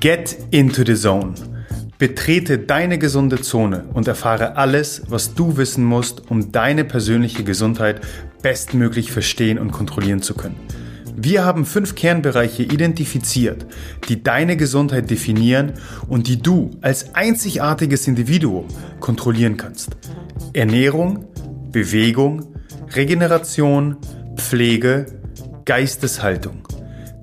Get into the zone. Betrete deine gesunde Zone und erfahre alles, was du wissen musst, um deine persönliche Gesundheit bestmöglich verstehen und kontrollieren zu können. Wir haben fünf Kernbereiche identifiziert, die deine Gesundheit definieren und die du als einzigartiges Individuum kontrollieren kannst. Ernährung, Bewegung, Regeneration, Pflege, Geisteshaltung.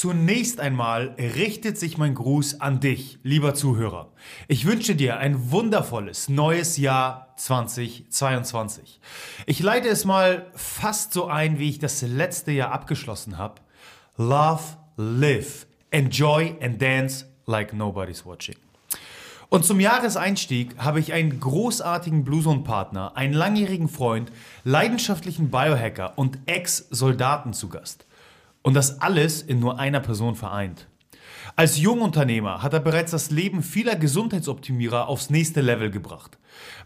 Zunächst einmal richtet sich mein Gruß an dich, lieber Zuhörer. Ich wünsche dir ein wundervolles neues Jahr 2022. Ich leite es mal fast so ein, wie ich das letzte Jahr abgeschlossen habe. Love, live, enjoy and dance like nobody's watching. Und zum Jahreseinstieg habe ich einen großartigen Blueson-Partner, einen langjährigen Freund, leidenschaftlichen Biohacker und Ex-Soldaten zu Gast. Und das alles in nur einer Person vereint. Als Jungunternehmer hat er bereits das Leben vieler Gesundheitsoptimierer aufs nächste Level gebracht.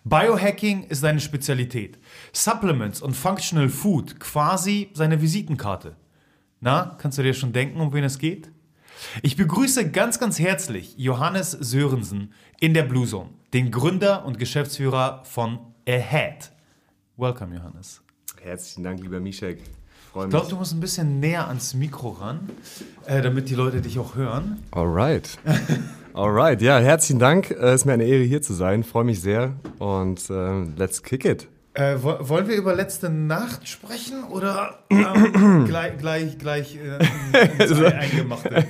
Biohacking ist seine Spezialität. Supplements und Functional Food quasi seine Visitenkarte. Na, kannst du dir schon denken, um wen es geht? Ich begrüße ganz, ganz herzlich Johannes Sörensen in der Blue Zone, den Gründer und Geschäftsführer von Ahead. Welcome, Johannes. Herzlichen Dank, lieber Mishek. Ich glaube, du musst ein bisschen näher ans Mikro ran, äh, damit die Leute dich auch hören. Alright. Alright, ja, herzlichen Dank. Es äh, ist mir eine Ehre, hier zu sein. Freue mich sehr. Und äh, let's kick it. Äh, wollen wir über letzte Nacht sprechen oder ähm, gleich, gleich, gleich äh, eingemachte?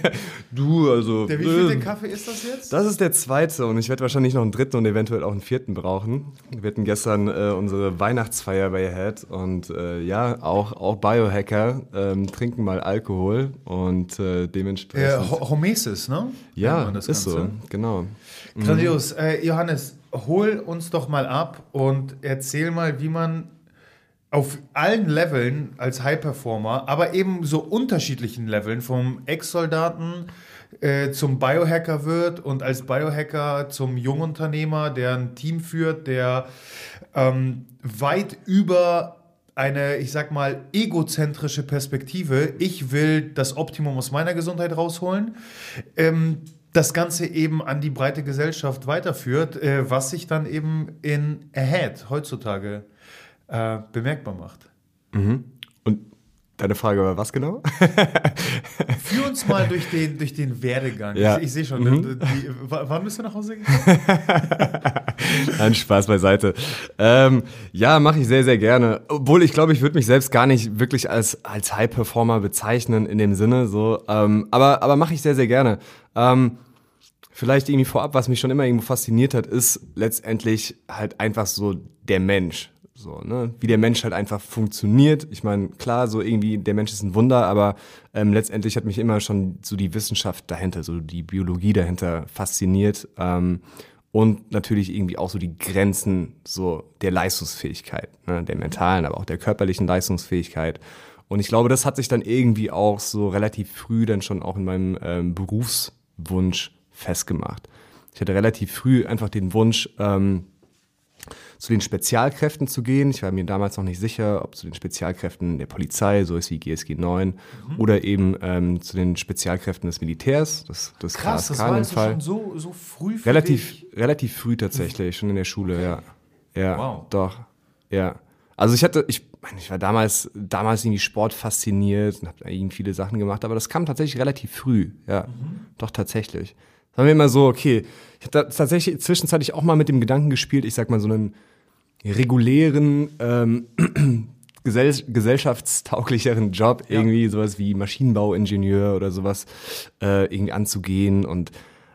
Du, also. Der wievielte äh, Kaffee ist das jetzt? Das ist der zweite und ich werde wahrscheinlich noch einen dritten und eventuell auch einen vierten brauchen. Wir hatten gestern äh, unsere Weihnachtsfeier bei Ahead und äh, ja, auch, auch Biohacker ähm, trinken mal Alkohol und äh, dementsprechend. Homesis, ne? Ja, ist Ganze. so, genau. Grandios. Mhm. Johannes, hol uns doch mal ab und erzähl mal, wie man auf allen Leveln als High-Performer, aber eben so unterschiedlichen Leveln, vom Ex-Soldaten äh, zum Biohacker wird und als Biohacker zum Jungunternehmer, der ein Team führt, der ähm, weit über eine, ich sag mal, egozentrische Perspektive, ich will das Optimum aus meiner Gesundheit rausholen, ähm, das Ganze eben an die breite Gesellschaft weiterführt, äh, was sich dann eben in Ahead heutzutage äh, bemerkbar macht. Mhm. Deine Frage war was genau? Führ uns mal durch den, durch den Werdegang. Ja. Ich, ich sehe schon, mhm. die, wann bist du nach Hause gekommen? Ein Spaß beiseite. Ähm, ja, mache ich sehr, sehr gerne. Obwohl ich glaube, ich würde mich selbst gar nicht wirklich als, als High-Performer bezeichnen in dem Sinne. So, ähm, aber aber mache ich sehr, sehr gerne. Ähm, vielleicht irgendwie vorab, was mich schon immer irgendwo fasziniert hat, ist letztendlich halt einfach so der Mensch. So, ne? Wie der Mensch halt einfach funktioniert. Ich meine, klar, so irgendwie, der Mensch ist ein Wunder, aber ähm, letztendlich hat mich immer schon so die Wissenschaft dahinter, so die Biologie dahinter fasziniert. Ähm, und natürlich irgendwie auch so die Grenzen so der Leistungsfähigkeit, ne? der mentalen, aber auch der körperlichen Leistungsfähigkeit. Und ich glaube, das hat sich dann irgendwie auch so relativ früh dann schon auch in meinem ähm, Berufswunsch festgemacht. Ich hatte relativ früh einfach den Wunsch, ähm, zu den Spezialkräften zu gehen. Ich war mir damals noch nicht sicher, ob zu den Spezialkräften der Polizei, so ist wie GSG 9, mhm. oder eben ähm, zu den Spezialkräften des Militärs. Das, das Krass, das war also schon so, so früh für relativ, dich? Relativ früh tatsächlich, schon in der Schule, okay. ja. Ja, wow. doch. Ja. Also ich hatte, ich meine, ich war damals, damals irgendwie Sport fasziniert und habe irgendwie viele Sachen gemacht, aber das kam tatsächlich relativ früh, ja. Mhm. Doch tatsächlich. Sagen wir immer so, okay, ich habe tatsächlich zwischenzeitlich auch mal mit dem Gedanken gespielt, ich sag mal so einen regulären, ähm, gesell gesellschaftstauglicheren Job, ja. irgendwie sowas wie Maschinenbauingenieur oder sowas äh, irgendwie anzugehen und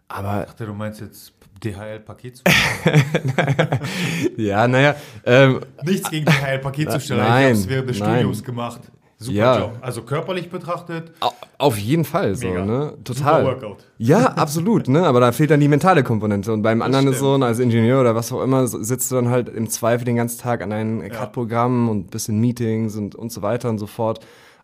aber. Ich dachte, du meinst jetzt DHL-Paket Ja, naja. Ähm, Nichts gegen DHL-Paketzusteller. Nein, ich habe es während des nein. Studiums gemacht. Super ja. Job. Also körperlich betrachtet. Auf jeden Fall, so, Mega. ne? Super Total. Workout. Ja, absolut, ne? Aber da fehlt dann die mentale Komponente. Und beim anderen ist so, stimmt. als Ingenieur oder was auch immer, sitzt du dann halt im Zweifel den ganzen Tag an deinen CAD-Programmen und bist in Meetings und, und so weiter und so fort.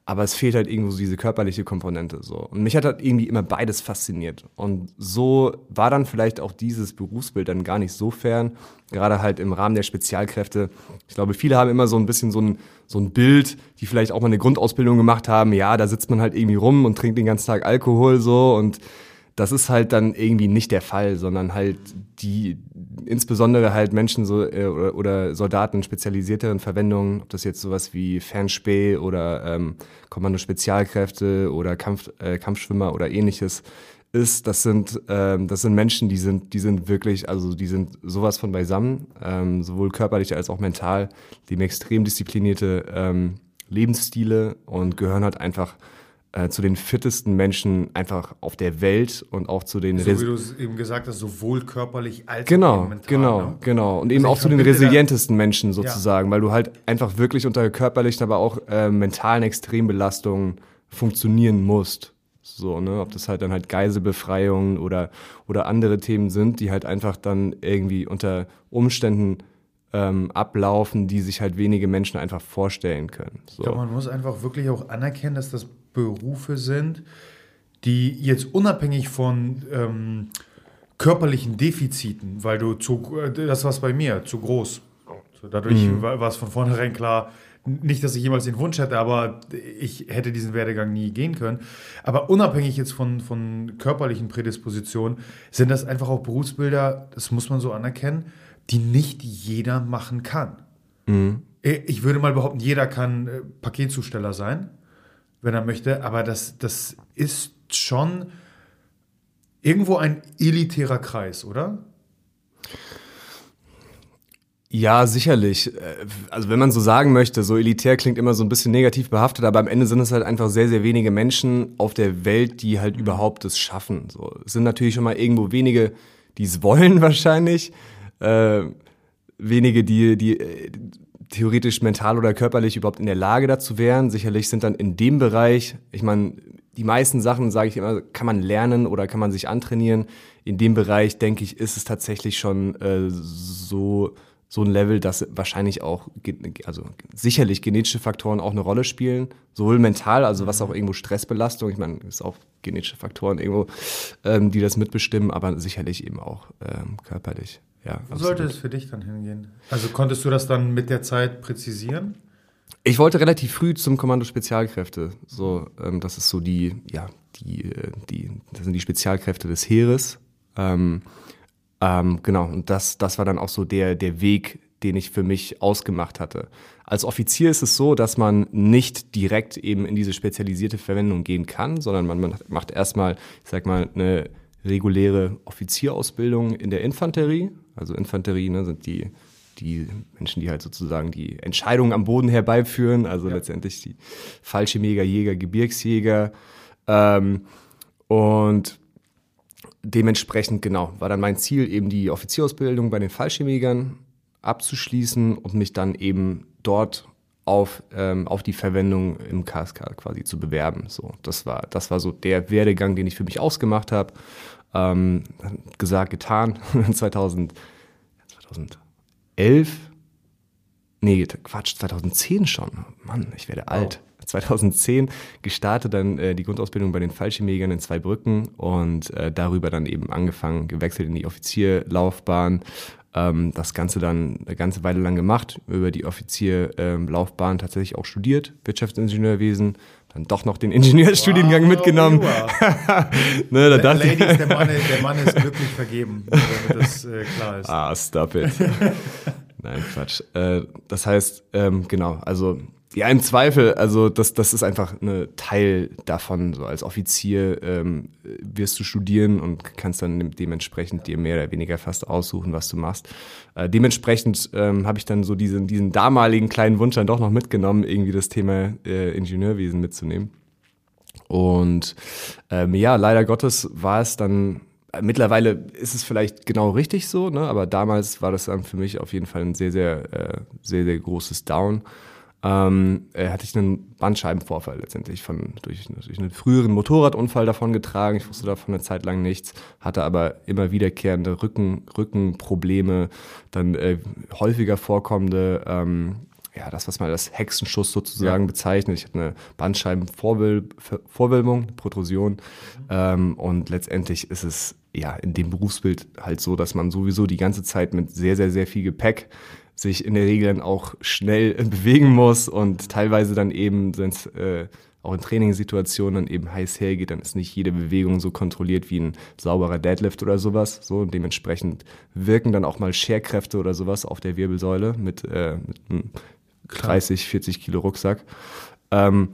Aber es fehlt halt irgendwo so diese körperliche Komponente so. Und mich hat halt irgendwie immer beides fasziniert. Und so war dann vielleicht auch dieses Berufsbild dann gar nicht so fern. Gerade halt im Rahmen der Spezialkräfte. Ich glaube, viele haben immer so ein bisschen so ein, so ein Bild, die vielleicht auch mal eine Grundausbildung gemacht haben. Ja, da sitzt man halt irgendwie rum und trinkt den ganzen Tag Alkohol so und das ist halt dann irgendwie nicht der Fall, sondern halt die, insbesondere halt Menschen so, äh, oder, oder Soldaten in spezialisierteren Verwendungen, ob das jetzt sowas wie Fernspäh oder ähm, Kommando Spezialkräfte oder Kampf, äh, Kampfschwimmer oder ähnliches ist, das sind, ähm, das sind Menschen, die sind, die sind wirklich, also die sind sowas von beisammen, ähm, sowohl körperlich als auch mental, die haben extrem disziplinierte ähm, Lebensstile und gehören halt einfach äh, zu den fittesten Menschen einfach auf der Welt und auch zu den So Res- wie du es eben gesagt hast, sowohl körperlich als auch Genau, mental. genau, ne? genau. Und eben Also auch ich zu den resilientesten Menschen sozusagen, weil du halt einfach wirklich unter körperlichen, aber auch äh, mentalen Extrembelastungen funktionieren musst. So, ne, ob das halt dann halt Geiselbefreiungen oder, oder andere Themen sind, die halt einfach dann irgendwie unter Umständen ähm, ablaufen, die sich halt wenige Menschen einfach vorstellen können. So. Ich glaube, man muss einfach wirklich auch anerkennen, dass das Berufe sind, die jetzt unabhängig von ähm, körperlichen Defiziten, weil du zu, äh, das war bei mir, zu groß. So, dadurch Mhm. war, war es von vornherein klar, nicht, dass ich jemals den Wunsch hätte, aber ich hätte diesen Werdegang nie gehen können. Aber unabhängig jetzt von, von körperlichen Prädispositionen, sind das einfach auch Berufsbilder, das muss man so anerkennen, die nicht jeder machen kann. Ich würde mal behaupten, jeder kann äh, Paketzusteller sein, wenn er möchte, aber das, das ist schon irgendwo ein elitärer Kreis, oder? Ja, sicherlich. Äh, Also wenn man so sagen möchte, so elitär klingt immer so ein bisschen negativ behaftet, aber am Ende sind es halt einfach sehr, sehr wenige Menschen auf der Welt, die halt überhaupt es schaffen. So, es sind natürlich schon mal irgendwo wenige, die es wollen wahrscheinlich. Äh, wenige, die, die äh, theoretisch mental oder körperlich überhaupt in der Lage dazu wären. Sicherlich sind dann in dem Bereich, ich meine, die meisten Sachen, sage ich immer, kann man lernen oder kann man sich antrainieren. In dem Bereich, denke ich, ist es tatsächlich schon äh, so, so ein Level, dass wahrscheinlich auch, also sicherlich genetische Faktoren auch eine Rolle spielen. Sowohl mental, also was auch irgendwo Stressbelastung, ich meine, ist auch genetische Faktoren irgendwo, ähm, die das mitbestimmen, aber sicherlich eben auch ähm, körperlich. Ja, Wo sollte es für dich dann hingehen? Also konntest du das dann mit der Zeit präzisieren? Ich wollte relativ früh zum Kommando Spezialkräfte. So, ähm, das ist so die, ja, die, äh, die, das sind die Spezialkräfte des Heeres. Ähm, ähm, genau, und das, das war dann auch so der, der Weg, den ich für mich ausgemacht hatte. Als Offizier ist es so, dass man nicht direkt eben in diese spezialisierte Verwendung gehen kann, sondern man, man macht erstmal, ich sag mal, eine reguläre Offizierausbildung in der Infanterie. Also Infanterie ne, sind die, die Menschen, die halt sozusagen die Entscheidungen am Boden herbeiführen, also letztendlich die Fallschirmjäger, Jäger, Gebirgsjäger. Ähm, und dementsprechend, genau, war dann mein Ziel, eben die Offizierausbildung bei den Fallschirmjägern abzuschließen und mich dann eben dort auf, ähm, auf die Verwendung im KSK quasi zu bewerben. So, das war, das war so der Werdegang, den ich für mich ausgemacht habe. Ähm, gesagt, getan. 2000, 2011? Nee, Quatsch, 2010 schon. Mann, ich werde alt. 2010 gestartet dann äh, die Grundausbildung bei den Fallschirmjägern in Zweibrücken und äh, darüber dann eben angefangen, gewechselt in die Offizierlaufbahn. Ähm, das Ganze dann eine ganze Weile lang gemacht, über die Offizierlaufbahn tatsächlich auch studiert, Wirtschaftsingenieurwesen, dann doch noch den Ingenieurstudiengang Wow, mitgenommen. wow. ne, da dachte Ladies, der Mann, der Mann ist glücklich vergeben, damit das äh, klar ist. Ah, stop it. Nein, Quatsch. Äh, das heißt, ähm, genau, also ja, im Zweifel, also das, das ist einfach eine Teil davon. So als Offizier ähm, wirst du studieren und kannst dann dementsprechend dir mehr oder weniger fast aussuchen, was du machst. Äh, dementsprechend ähm, habe ich dann so diesen, diesen damaligen kleinen Wunsch dann doch noch mitgenommen, irgendwie das Thema äh, Ingenieurwesen mitzunehmen. Und ähm, ja, leider Gottes war es dann, äh, mittlerweile ist es vielleicht genau richtig so, ne? aber damals war das dann für mich auf jeden Fall ein sehr, sehr, äh, sehr, sehr großes Down. Ähm, äh, hatte ich einen Bandscheibenvorfall letztendlich von, durch, durch einen früheren Motorradunfall davon getragen. Ich wusste davon eine Zeit lang nichts, hatte aber immer wiederkehrende Rücken, Rückenprobleme, dann äh, häufiger vorkommende ähm, ja, das, was man als Hexenschuss sozusagen ja. bezeichnet. Ich hatte eine Bandscheibenvorwölbung, Protrusion. Ähm, und letztendlich ist es ja in dem Berufsbild halt so, dass man sowieso die ganze Zeit mit sehr, sehr, sehr viel Gepäck sich in der Regel dann auch schnell bewegen muss und teilweise dann eben, wenn es äh, auch in Trainingssituationen dann eben heiß hergeht, dann ist nicht jede Bewegung so kontrolliert wie ein sauberer Deadlift oder sowas. So und dementsprechend wirken dann auch mal Scherkräfte oder sowas auf der Wirbelsäule mit, äh, mit einem 30, 40 Kilo Rucksack. Ähm,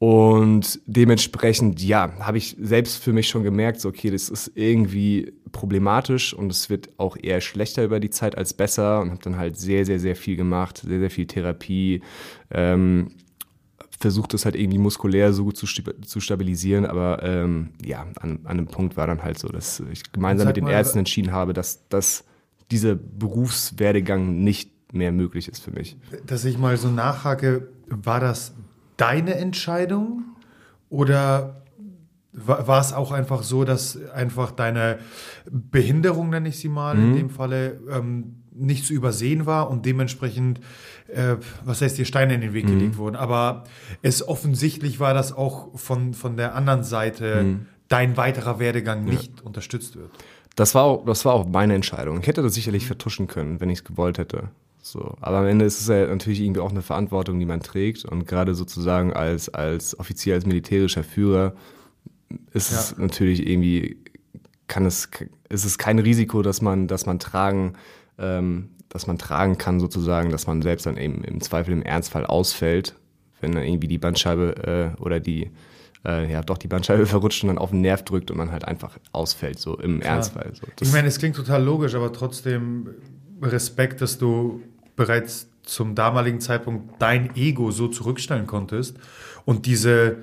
und dementsprechend, ja, habe ich selbst für mich schon gemerkt, so, okay, das ist irgendwie problematisch und es wird auch eher schlechter über die Zeit als besser und habe dann halt sehr, sehr, sehr viel gemacht, sehr, sehr viel Therapie, ähm, versucht es halt irgendwie muskulär so gut zu, zu stabilisieren, aber ähm, ja, an, an einem Punkt war dann halt so, dass ich gemeinsam mit den mal, Ärzten entschieden habe, dass, dass dieser Berufswerdegang nicht mehr möglich ist für mich. Dass ich mal so nachhake, war das deine Entscheidung oder war es auch einfach so, dass einfach deine Behinderung, nenne ich sie mal, mhm. in dem Falle ähm, nicht zu übersehen war und dementsprechend, äh, was heißt, dir Steine in den Weg mhm. gelegt wurden. Aber es offensichtlich war, dass auch von, von der anderen Seite mhm. dein weiterer Werdegang nicht ja. unterstützt wird. Das war, auch, das war auch meine Entscheidung. Ich hätte das sicherlich vertuschen können, wenn ich es gewollt hätte. So. Aber am Ende ist es ja natürlich irgendwie auch eine Verantwortung, die man trägt. Und gerade sozusagen als, als offiziell, als militärischer Führer ist ja. es natürlich irgendwie, kann es, ist es kein Risiko, dass man, dass man tragen, ähm, dass man tragen kann sozusagen, dass man selbst dann eben im Zweifel im Ernstfall ausfällt, wenn dann irgendwie die Bandscheibe äh, oder die, äh, ja doch die Bandscheibe verrutscht und dann auf den Nerv drückt und man halt einfach ausfällt, so im Klar. Ernstfall. So. ich meine, es klingt total logisch, aber trotzdem Respekt, dass du bereits zum damaligen Zeitpunkt dein Ego so zurückstellen konntest und diese,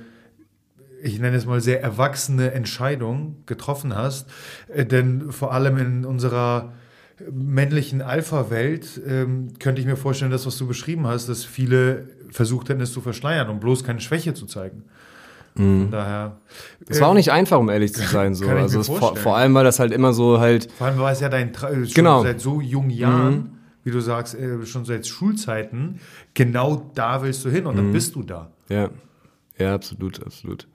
ich nenne es mal sehr erwachsene Entscheidung getroffen hast. Äh, denn vor allem in unserer männlichen Alpha-Welt ähm, könnte ich mir vorstellen, das, was du beschrieben hast, dass viele versucht hätten, es zu verschleiern, um bloß keine Schwäche zu zeigen. Mhm. Daher. Es war auch nicht einfach, um ehrlich zu sein. So. also vor, vor, allem, weil das halt immer so halt. Vor allem war es ja dein Tra schon genau. seit so jungen Jahren. Mhm wie du sagst, äh, schon seit Schulzeiten, genau da willst du hin und dann mhm. bist du da. Ja, ja, absolut, absolut.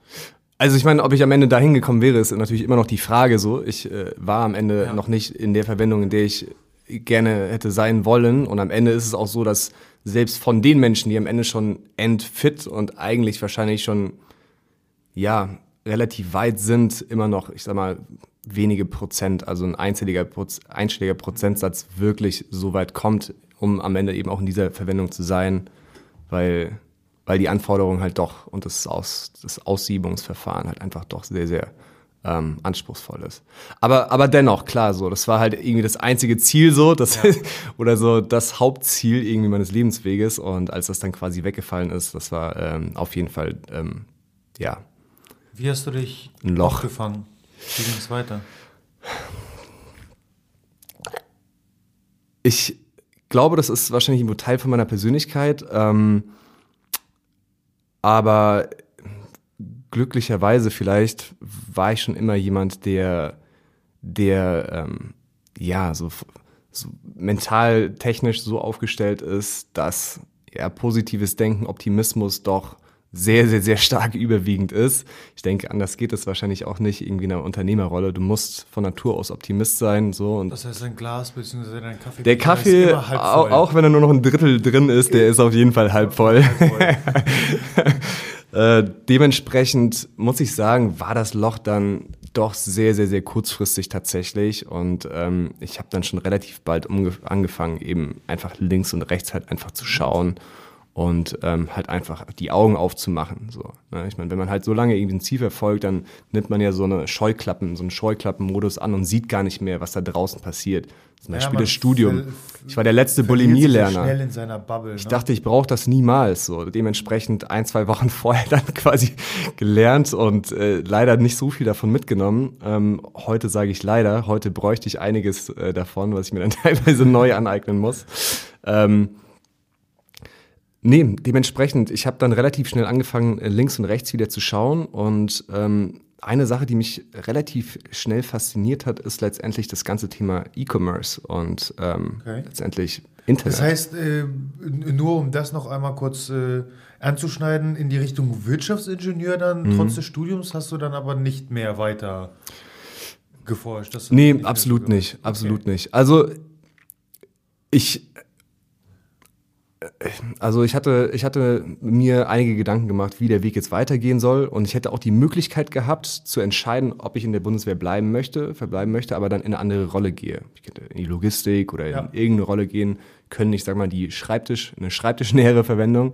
Also ich meine, ob ich am Ende da hingekommen wäre, ist natürlich immer noch die Frage so. Ich äh, war am Ende ja. noch nicht in der Verwendung, in der ich gerne hätte sein wollen. Und am Ende ist es auch so, dass selbst von den Menschen, die am Ende schon endfit und eigentlich wahrscheinlich schon, ja, relativ weit sind, immer noch, ich sag mal, wenige Prozent, also ein einzelliger, einstelliger Prozentsatz wirklich so weit kommt, um am Ende eben auch in dieser Verwendung zu sein, weil, weil die Anforderungen halt doch und das, Aus, das Aussiebungsverfahren halt einfach doch sehr, sehr ähm, anspruchsvoll ist. Aber, aber dennoch, klar, so, das war halt irgendwie das einzige Ziel so, das, ja. oder so das Hauptziel irgendwie meines Lebensweges und als das dann quasi weggefallen ist, das war ähm, auf jeden Fall, ähm, ja. Wie hast du dich ein Loch gefangen? Wie ging es weiter? Ich glaube, das ist wahrscheinlich ein Teil von meiner Persönlichkeit. Ähm, aber glücklicherweise vielleicht war ich schon immer jemand, der, der ähm, ja so, so mental technisch so aufgestellt ist, dass ja positives Denken, Optimismus doch sehr, sehr, sehr stark überwiegend ist. Ich denke, anders geht es wahrscheinlich auch nicht irgendwie in einer Unternehmerrolle. Du musst von Natur aus Optimist sein. So und das heißt, ein Glas bzw. dein Kaffee. Der Kaffee, auch, auch, wenn er nur noch ein Drittel drin ist, der ist auf jeden Fall halb voll. Halb voll. äh, dementsprechend muss ich sagen, war das Loch dann doch sehr, sehr, sehr kurzfristig tatsächlich. Und ähm, ich habe dann schon relativ bald angefangen, eben einfach links und rechts halt einfach zu schauen. Und ähm, halt einfach die Augen aufzumachen. So, ne? Ich meine, wenn man halt so lange irgendwie ein Ziel verfolgt, dann nimmt man ja so eine Scheuklappen, so einen Scheuklappenmodus an und sieht gar nicht mehr, was da draußen passiert. Zum Beispiel ja, das Studium. Ich war der letzte Bulimie-Lerner. Ich ne? dachte, ich brauche das niemals. So dementsprechend ein, zwei Wochen vorher dann quasi gelernt und äh, leider nicht so viel davon mitgenommen. Ähm, heute sage ich leider. Heute bräuchte ich einiges äh, davon, was ich mir dann teilweise neu aneignen muss. Ähm, Nee, dementsprechend, ich habe dann relativ schnell angefangen, äh, links und rechts wieder zu schauen. Und ähm, eine Sache, die mich relativ schnell fasziniert hat, ist letztendlich das ganze Thema E-Commerce und ähm, okay. letztendlich Internet. Das heißt, äh, nur um das noch einmal kurz äh, anzuschneiden, in die Richtung Wirtschaftsingenieur dann, mhm. trotz des Studiums, hast du dann aber nicht mehr weiter geforscht? nee, nicht absolut nicht, absolut okay. nicht. Also ich also ich hatte, ich hatte mir einige Gedanken gemacht, wie der Weg jetzt weitergehen soll. Und ich hätte auch die Möglichkeit gehabt, zu entscheiden, ob ich in der Bundeswehr bleiben möchte, verbleiben möchte, aber dann in eine andere Rolle gehe. Ich könnte in die Logistik oder ja. in irgendeine Rolle gehen können. Ich sag mal, die Schreibtisch, eine schreibtischnähere Verwendung.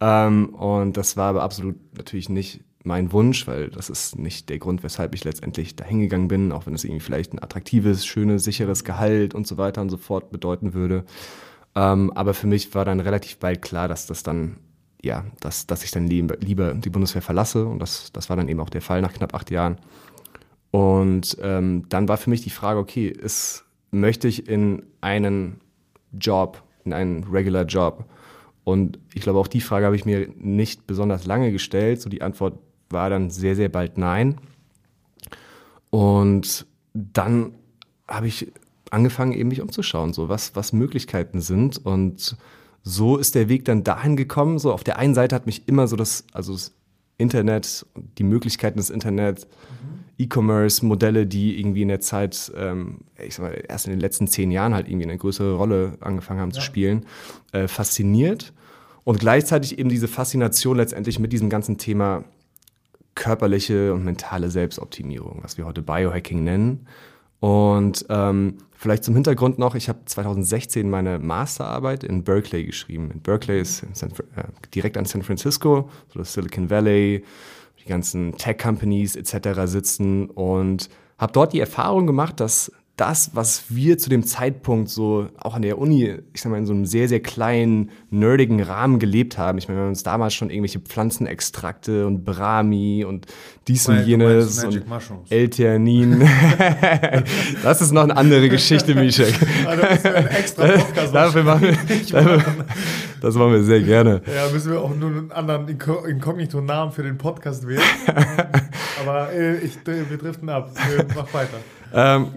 Ähm, und das war aber absolut natürlich nicht mein Wunsch, weil das ist nicht der Grund, weshalb ich letztendlich dahin gegangen bin, auch wenn es irgendwie vielleicht ein attraktives, schönes, sicheres Gehalt und so weiter und so fort bedeuten würde. Ähm, aber für mich war dann relativ bald klar, dass das dann, ja, dass, dass ich dann lieber, lieber die Bundeswehr verlasse. Und das, das war dann eben auch der Fall nach knapp acht Jahren. Und ähm, dann war für mich die Frage, okay, ist, möchte ich in einen Job, in einen Regular Job? Und ich glaube, auch die Frage habe ich mir nicht besonders lange gestellt. So die Antwort war dann sehr, sehr bald nein. Und dann habe ich angefangen, eben mich umzuschauen, so was, was Möglichkeiten sind. Und so ist der Weg dann dahin gekommen. So auf der einen Seite hat mich immer so das, also das Internet, die Möglichkeiten des Internet, mhm. E-Commerce-Modelle, die irgendwie in der Zeit, ähm, ich sag mal, erst in den letzten zehn Jahren halt irgendwie eine größere Rolle angefangen haben ja. zu spielen, äh, fasziniert. Und gleichzeitig eben diese Faszination letztendlich mit diesem ganzen Thema körperliche und mentale Selbstoptimierung, was wir heute Biohacking nennen. Und ähm, vielleicht zum Hintergrund noch, ich habe 2016 meine Masterarbeit in Berkeley geschrieben. In Berkeley ist San, äh, direkt an San Francisco, so das Silicon Valley, die ganzen Tech-Companies etc. sitzen und habe dort die Erfahrung gemacht, dass das, was wir zu dem Zeitpunkt so auch an der Uni, ich sag mal, in so einem sehr, sehr kleinen, nerdigen Rahmen gelebt haben. Ich meine, wir haben uns damals schon irgendwelche Pflanzenextrakte und Brahmi und dies und jenes und L-Theanin. das ist noch eine andere Geschichte, Mischek. Also ein extra Podcast dafür machen wir, dafür, das machen wir sehr gerne. Ja, müssen wir auch nur einen anderen Inkognito-Namen für den Podcast wählen. Aber äh, ich, wir driften ab. Mach weiter. Ähm,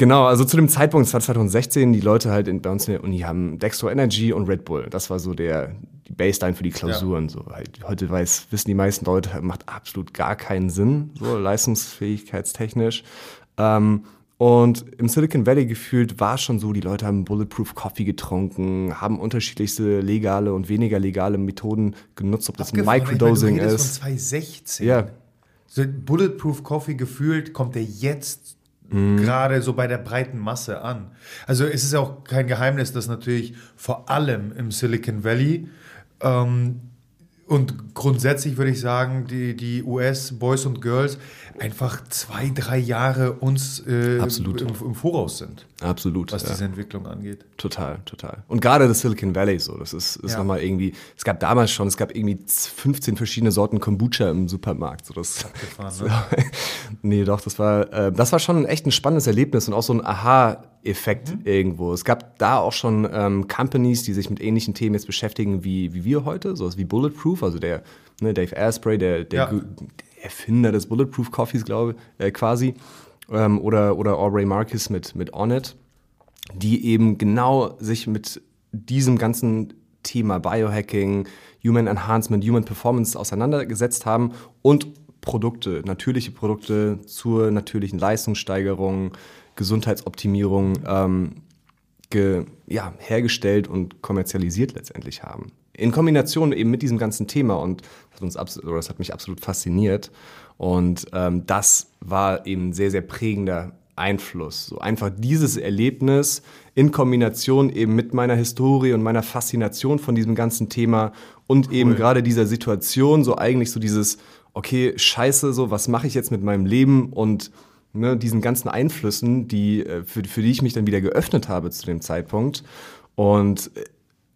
Genau, also zu dem Zeitpunkt, es war 2016, die Leute halt in, bei uns in der Uni haben Dextro Energy und Red Bull. Das war so der die Baseline für die Klausuren. Ja. So. Halt, heute weiß, wissen die meisten Leute, macht absolut gar keinen Sinn, so leistungsfähigkeitstechnisch. Ähm, und im Silicon Valley gefühlt war es schon so, die Leute haben Bulletproof Coffee getrunken, haben unterschiedlichste legale und weniger legale Methoden genutzt, ob das Microdosing ich meine, ist. Von 2016. Ja. So Bulletproof Coffee gefühlt kommt der jetzt mhm. gerade so bei der breiten Masse an. Also es ist auch kein Geheimnis, dass natürlich vor allem im Silicon Valley ähm, und grundsätzlich würde ich sagen, die, die US-Boys und Girls einfach zwei, drei Jahre uns äh, Absolut. Im, im, Voraus sind. Absolut. Was ja. diese Entwicklung angeht. Total, total. Und gerade das Silicon Valley so, das ist, ist ja. nochmal irgendwie, es gab damals schon, es gab irgendwie 15 verschiedene Sorten Kombucha im Supermarkt. So das, Gefahren, ne? nee, doch, das war, äh, das war schon echt ein spannendes Erlebnis und auch so ein Aha- Effekt mhm. irgendwo. Es gab da auch schon ähm, Companies, die sich mit ähnlichen Themen jetzt beschäftigen wie, wie wir heute, sowas wie Bulletproof, also der ne, Dave Asprey, der, der, ja. Erfinder des Bulletproof Coffees, glaube äh, quasi, ähm, oder, oder Aubrey Marcus mit, mit Onnit, die eben genau sich mit diesem ganzen Thema Biohacking, Human Enhancement, Human Performance auseinandergesetzt haben und Produkte, natürliche Produkte zur natürlichen Leistungssteigerung, Gesundheitsoptimierung ähm, ge, ja, hergestellt und kommerzialisiert letztendlich haben. In Kombination eben mit diesem ganzen Thema und das hat, uns oder das hat mich absolut fasziniert. Und ähm, das war eben ein sehr, sehr prägender Einfluss. So einfach dieses Erlebnis in Kombination eben mit meiner Historie und meiner Faszination von diesem ganzen Thema und cool. eben gerade dieser Situation, so eigentlich so dieses, okay, scheiße, so, was mache ich jetzt mit meinem Leben und ne, diesen ganzen Einflüssen, die, äh, für, für die ich mich dann wieder geöffnet habe zu dem Zeitpunkt. Und äh,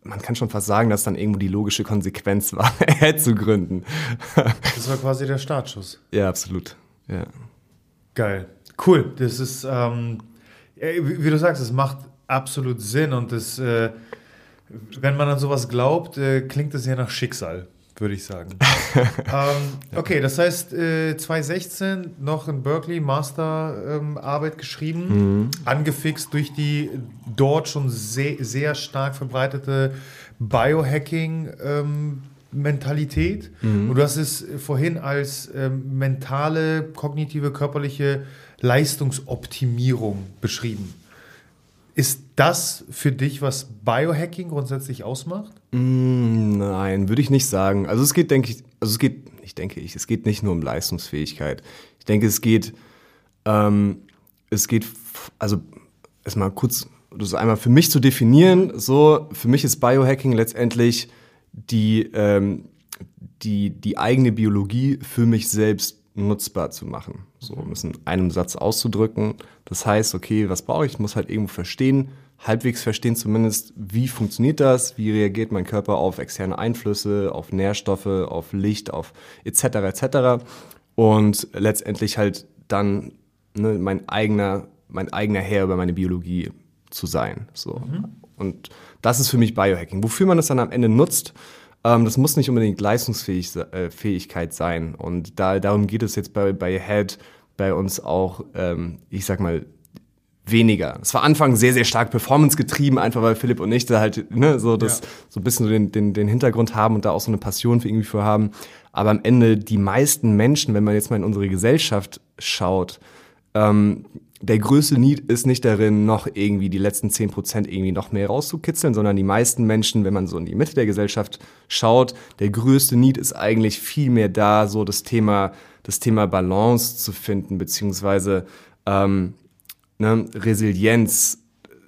man kann schon fast sagen, dass dann irgendwo die logische Konsequenz war, zu gründen. das war quasi der Startschuss. Ja, absolut. Ja. Geil. Cool. Das ist, ähm, wie, du sagst, es macht absolut Sinn und das, äh, Wenn man an sowas glaubt, äh, klingt es ja nach Schicksal, würde ich sagen. ähm, okay, das heißt, äh, 2016 noch in Berkeley Masterarbeit ähm, geschrieben, mhm. angefixt durch die dort schon sehr, sehr stark verbreitete Biohacking. Ähm, Mentalität. Mhm. Und du hast es vorhin als ähm, mentale, kognitive, körperliche Leistungsoptimierung beschrieben. Ist das für dich, was Biohacking grundsätzlich ausmacht? Mm, nein, würde ich nicht sagen. Also es geht, denke ich, also es geht, ich denke ich, es geht nicht nur um Leistungsfähigkeit. Ich denke, es geht, ähm, es geht, also erstmal kurz, das einmal für mich zu definieren. So, für mich ist Biohacking letztendlich die, ähm, die, die eigene Biologie für mich selbst nutzbar zu machen. So, um es in einem Satz auszudrücken. Das heißt, okay, was brauche ich? Ich muss halt irgendwo verstehen, halbwegs verstehen zumindest, wie funktioniert das, wie reagiert mein Körper auf externe Einflüsse, auf Nährstoffe, auf Licht, auf etc. etc. Und letztendlich halt dann ne, mein eigener, mein eigener Herr über meine Biologie zu sein. So. Mhm. Und das ist für mich Biohacking. Wofür man das dann am Ende nutzt, ähm, das muss nicht unbedingt Leistungsfähigkeit äh, sein. Und da, darum geht es jetzt bei, bei Head bei uns auch, ähm, ich sag mal, weniger. Es war Anfang sehr, sehr stark Performance getrieben, einfach weil Philipp und ich da halt ne, so das ja. so ein bisschen so den, den, den Hintergrund haben und da auch so eine Passion für irgendwie für haben. Aber am Ende die meisten Menschen, wenn man jetzt mal in unsere Gesellschaft schaut, ähm, der größte Need ist nicht darin, noch irgendwie die letzten zehn Prozent irgendwie noch mehr rauszukitzeln, sondern die meisten Menschen, wenn man so in die Mitte der Gesellschaft schaut, der größte Need ist eigentlich viel mehr da, so das Thema, das Thema Balance zu finden, beziehungsweise ähm, ne, Resilienz,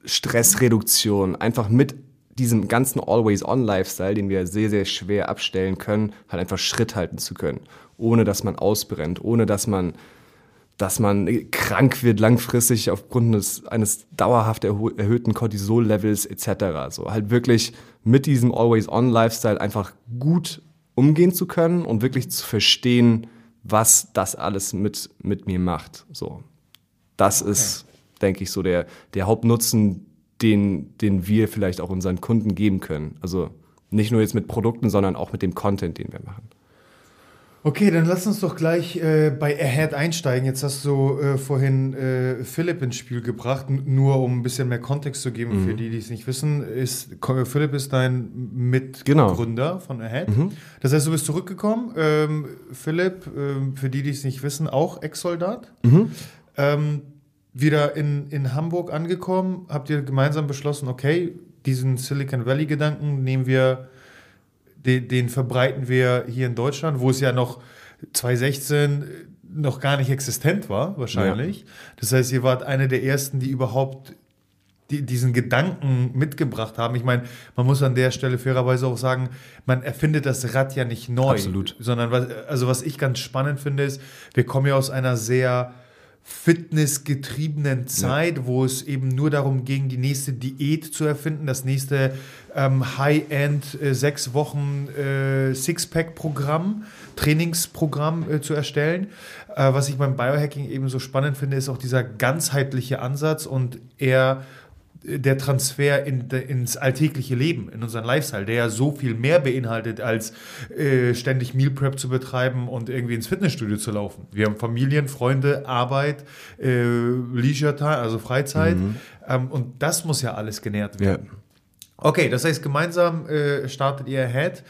Stressreduktion, einfach mit diesem ganzen Always-On-Lifestyle, den wir sehr, sehr schwer abstellen können, halt einfach Schritt halten zu können, ohne dass man ausbrennt, ohne dass man dass man krank wird langfristig aufgrund des, eines dauerhaft erhöhten Cortisol-Levels etc. So halt wirklich mit diesem Always-On-Lifestyle einfach gut umgehen zu können und wirklich zu verstehen, was das alles mit, mit mir macht. So, das okay. ist, denke ich, so der, der Hauptnutzen, den, den wir vielleicht auch unseren Kunden geben können. Also nicht nur jetzt mit Produkten, sondern auch mit dem Content, den wir machen. Okay, dann lass uns doch gleich äh, bei Ahead einsteigen. Jetzt hast du äh, vorhin äh, Philipp ins Spiel gebracht, nur um ein bisschen mehr Kontext zu geben mhm. für die, die es nicht wissen. Ist, Philipp ist dein Mitgründer genau. von Ahead. Mhm. Das heißt, du bist zurückgekommen. Ähm, Philipp, ähm, für die, die es nicht wissen, auch Ex-Soldat. Mhm. Ähm, wieder in, in Hamburg angekommen, habt ihr gemeinsam beschlossen, okay, diesen Silicon Valley-Gedanken nehmen wir den, den verbreiten wir hier in Deutschland, wo es ja noch 2016 noch gar nicht existent war, wahrscheinlich. Ja. Das heißt, ihr wart eine der ersten, die überhaupt die, diesen Gedanken mitgebracht haben. Ich meine, man muss an der Stelle fairerweise auch sagen, man erfindet das Rad ja nicht neu. Absolut. Sondern was, also was ich ganz spannend finde, ist, wir kommen ja aus einer sehr fitnessgetriebenen Zeit, ja. wo es eben nur darum ging, die nächste Diät zu erfinden, das nächste ähm, High-End äh, sechs Wochen äh, Sixpack-Programm, Trainingsprogramm äh, zu erstellen. Äh, was ich beim Biohacking eben so spannend finde, ist auch dieser ganzheitliche Ansatz und eher der Transfer in, ins alltägliche Leben, in unseren Lifestyle, der ja so viel mehr beinhaltet, als äh, ständig Meal Prep zu betreiben und irgendwie ins Fitnessstudio zu laufen. Wir haben Familien, Freunde, Arbeit, äh, Leisure Time, also Freizeit. Mhm. Ähm, und das muss ja alles genährt werden. Ja. Okay, das heißt, gemeinsam äh, startet ihr Ahead.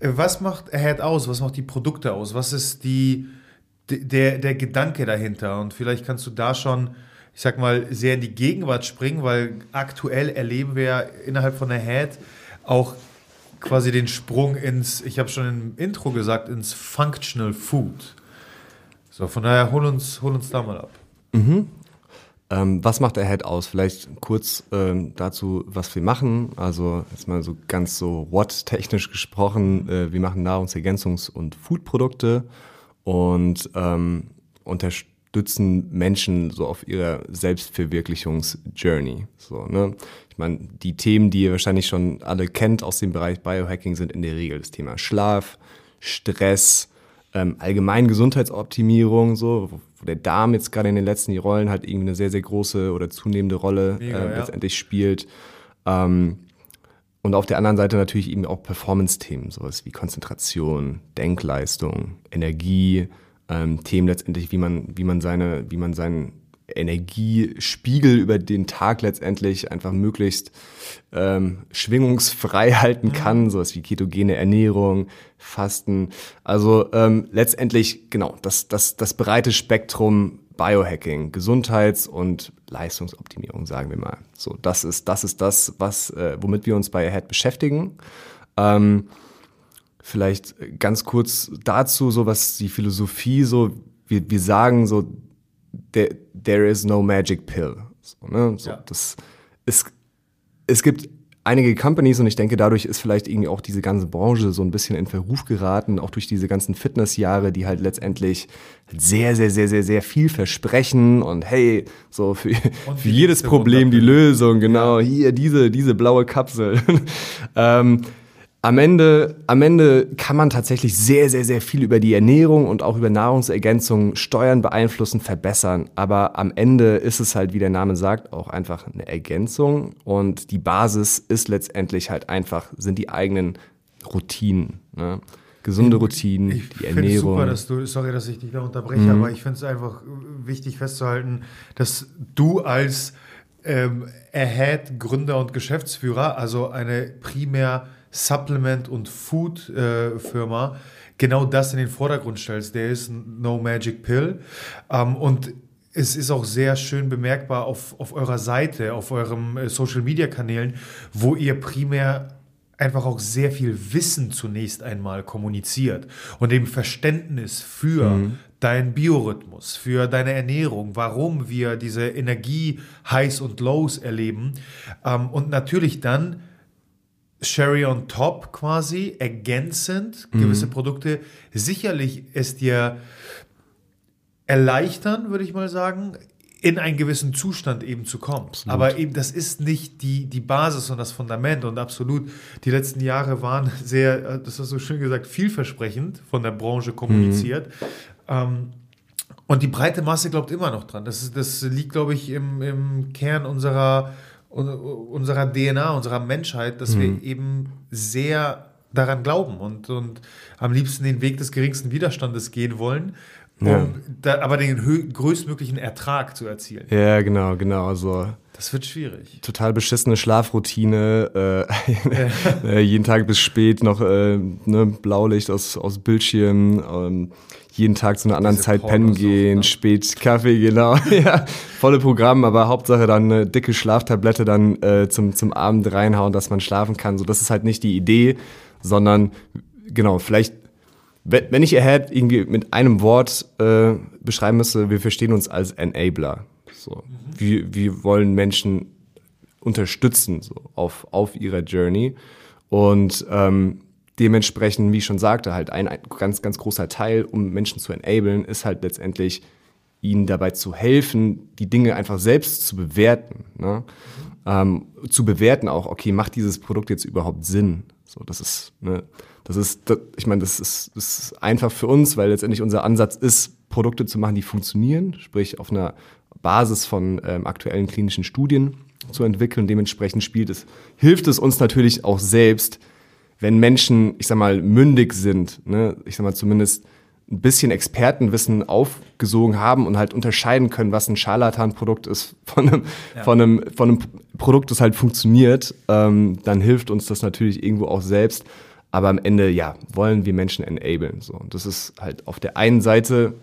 Was macht Ahead aus? Was macht die Produkte aus? Was ist die, der, der Gedanke dahinter? Und vielleicht kannst du da schon ich sag mal, sehr in die Gegenwart springen, weil aktuell erleben wir innerhalb von der Head auch quasi den Sprung ins, ich habe schon im Intro gesagt, ins Functional Food. So, von daher hol uns, hol uns da mal ab. Mhm. Ähm, was macht der Head aus? Vielleicht kurz ähm, dazu, was wir machen. Also jetzt mal so ganz so what-technisch gesprochen. Äh, wir machen Nahrungsergänzungs- und Foodprodukte und ähm, unterstützen stützen Menschen so auf ihrer Selbstverwirklichungsjourney. So, ne? Ich meine, die Themen, die ihr wahrscheinlich schon alle kennt aus dem Bereich Biohacking, sind in der Regel das Thema Schlaf, Stress, ähm, allgemein Gesundheitsoptimierung, so, wo, wo der Darm jetzt gerade in den letzten Rollen halt irgendwie eine sehr, sehr große oder zunehmende Rolle Mega, äh, letztendlich ja. spielt. Ähm, und auf der anderen Seite natürlich eben auch Performance-Themen, sowas wie Konzentration, Denkleistung, Energie, ähm, Themen letztendlich, wie man, wie man seine, wie man seinen Energiespiegel über den Tag letztendlich einfach möglichst ähm, schwingungsfrei halten kann, sowas wie ketogene Ernährung, Fasten. Also ähm, letztendlich, genau, das, das, das breite Spektrum Biohacking, Gesundheits- und Leistungsoptimierung, sagen wir mal. So, das ist das, ist das was, äh, womit wir uns bei Ahead beschäftigen. Ähm, vielleicht ganz kurz dazu, so was die Philosophie, so, wir, wir sagen so, there, there is no magic pill. So, ne? so, ja. das, es, es gibt einige Companies und ich denke, dadurch ist vielleicht irgendwie auch diese ganze Branche so ein bisschen in Verruf geraten, auch durch diese ganzen Fitnessjahre, die halt letztendlich sehr, sehr, sehr, sehr, sehr viel versprechen und hey, so für, für jedes Problem die Lösung, genau, hier diese, diese blaue Kapsel. ähm, am Ende, am Ende kann man tatsächlich sehr, sehr, sehr viel über die Ernährung und auch über Nahrungsergänzung steuern, beeinflussen, verbessern. Aber am Ende ist es halt, wie der Name sagt, auch einfach eine Ergänzung. Und die Basis ist letztendlich halt einfach, sind die eigenen Routinen. Ne? Gesunde Routinen, ich die Ernährung. Ich super, dass du, sorry, dass ich dich da unterbreche, mhm. aber ich finde es einfach wichtig festzuhalten, dass du als ähm, Ahead Gründer und Geschäftsführer, also eine primär Supplement- und Food-Firma äh, genau das in den Vordergrund stellst. Der ist No Magic Pill. Ähm, und es ist auch sehr schön bemerkbar auf, auf eurer Seite, auf euren äh, Social-Media-Kanälen, wo ihr primär einfach auch sehr viel Wissen zunächst einmal kommuniziert und eben Verständnis für mhm. deinen Biorhythmus, für deine Ernährung, warum wir diese Energie-Highs und Lows erleben ähm, und natürlich dann Sherry on top quasi, ergänzend gewisse mhm. Produkte, sicherlich es dir erleichtern, würde ich mal sagen, in einen gewissen Zustand eben zu kommen. Absolut. Aber eben, das ist nicht die, die Basis und das Fundament und absolut, die letzten Jahre waren sehr, das hast du schön gesagt, vielversprechend von der Branche kommuniziert. Mhm. Ähm, und die breite Masse glaubt immer noch dran. Das, ist, das liegt, glaube ich, im, im Kern unserer unserer DNA, unserer Menschheit, dass mhm. wir eben sehr daran glauben und, und am liebsten den Weg des geringsten Widerstandes gehen wollen, um ja. da, aber den größtmöglichen Ertrag zu erzielen. Ja, genau, genau. Also das wird schwierig. Total beschissene Schlafroutine, äh, äh, jeden Tag bis spät noch äh, ne, Blaulicht aus, aus Bildschirmen, ähm, jeden Tag zu einer anderen Diese Zeit pennen gehen, ne? spät Kaffee, genau. ja, volle Programm, aber Hauptsache dann eine dicke Schlaftablette dann äh, zum, zum Abend reinhauen, dass man schlafen kann. So, das ist halt nicht die Idee, sondern genau, vielleicht, wenn ich Ahead irgendwie mit einem Wort äh, beschreiben müsste, wir verstehen uns als Enabler. So, mhm. wir, wir wollen Menschen unterstützen so auf, auf ihrer Journey. Und ähm, dementsprechend, wie ich schon sagte, halt ein, ein ganz, ganz großer Teil, um Menschen zu enablen, ist halt letztendlich ihnen dabei zu helfen, die Dinge einfach selbst zu bewerten. Ne? Ähm, zu bewerten auch, okay, macht dieses Produkt jetzt überhaupt Sinn? So, das ist, ne, das ist, das, ich meine, das ist, das ist einfach für uns, weil letztendlich unser Ansatz ist, Produkte zu machen, die funktionieren, sprich auf einer Basis von ähm, aktuellen klinischen Studien zu entwickeln. Dementsprechend spielt es, hilft es uns natürlich auch selbst, wenn Menschen, ich sag mal, mündig sind, ne, ich sag mal zumindest ein bisschen Expertenwissen aufgesogen haben und halt unterscheiden können, was ein Scharlatanprodukt ist von einem, ja. von einem, von einem Produkt, das halt funktioniert, ähm, dann hilft uns das natürlich irgendwo auch selbst. Aber am Ende, ja, wollen wir Menschen enablen. So. Und das ist halt auf der einen Seite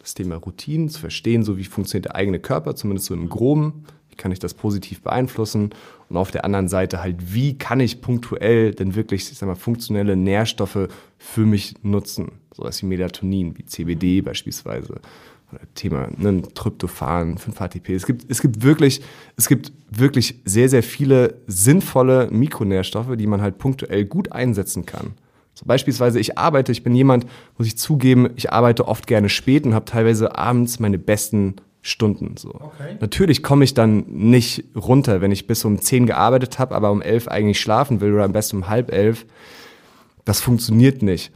das Thema Routinen zu verstehen, so wie funktioniert der eigene Körper, zumindest so im Groben kann ich das positiv beeinflussen und auf der anderen Seite halt, wie kann ich punktuell denn wirklich, ich sag mal, funktionelle Nährstoffe für mich nutzen, so was wie Melatonin, wie CBD beispielsweise. Thema ne, Tryptophan, 5-HTP. Es gibt, es gibt wirklich, es gibt wirklich sehr, sehr viele sinnvolle Mikronährstoffe, die man halt punktuell gut einsetzen kann. So beispielsweise, ich arbeite, ich bin jemand, muss ich zugeben, ich arbeite oft gerne spät und habe teilweise abends meine besten Stunden. So. Okay. Natürlich komme ich dann nicht runter, wenn ich bis um 10 gearbeitet habe, aber um 11 eigentlich schlafen will oder am besten um halb elf. Das funktioniert nicht.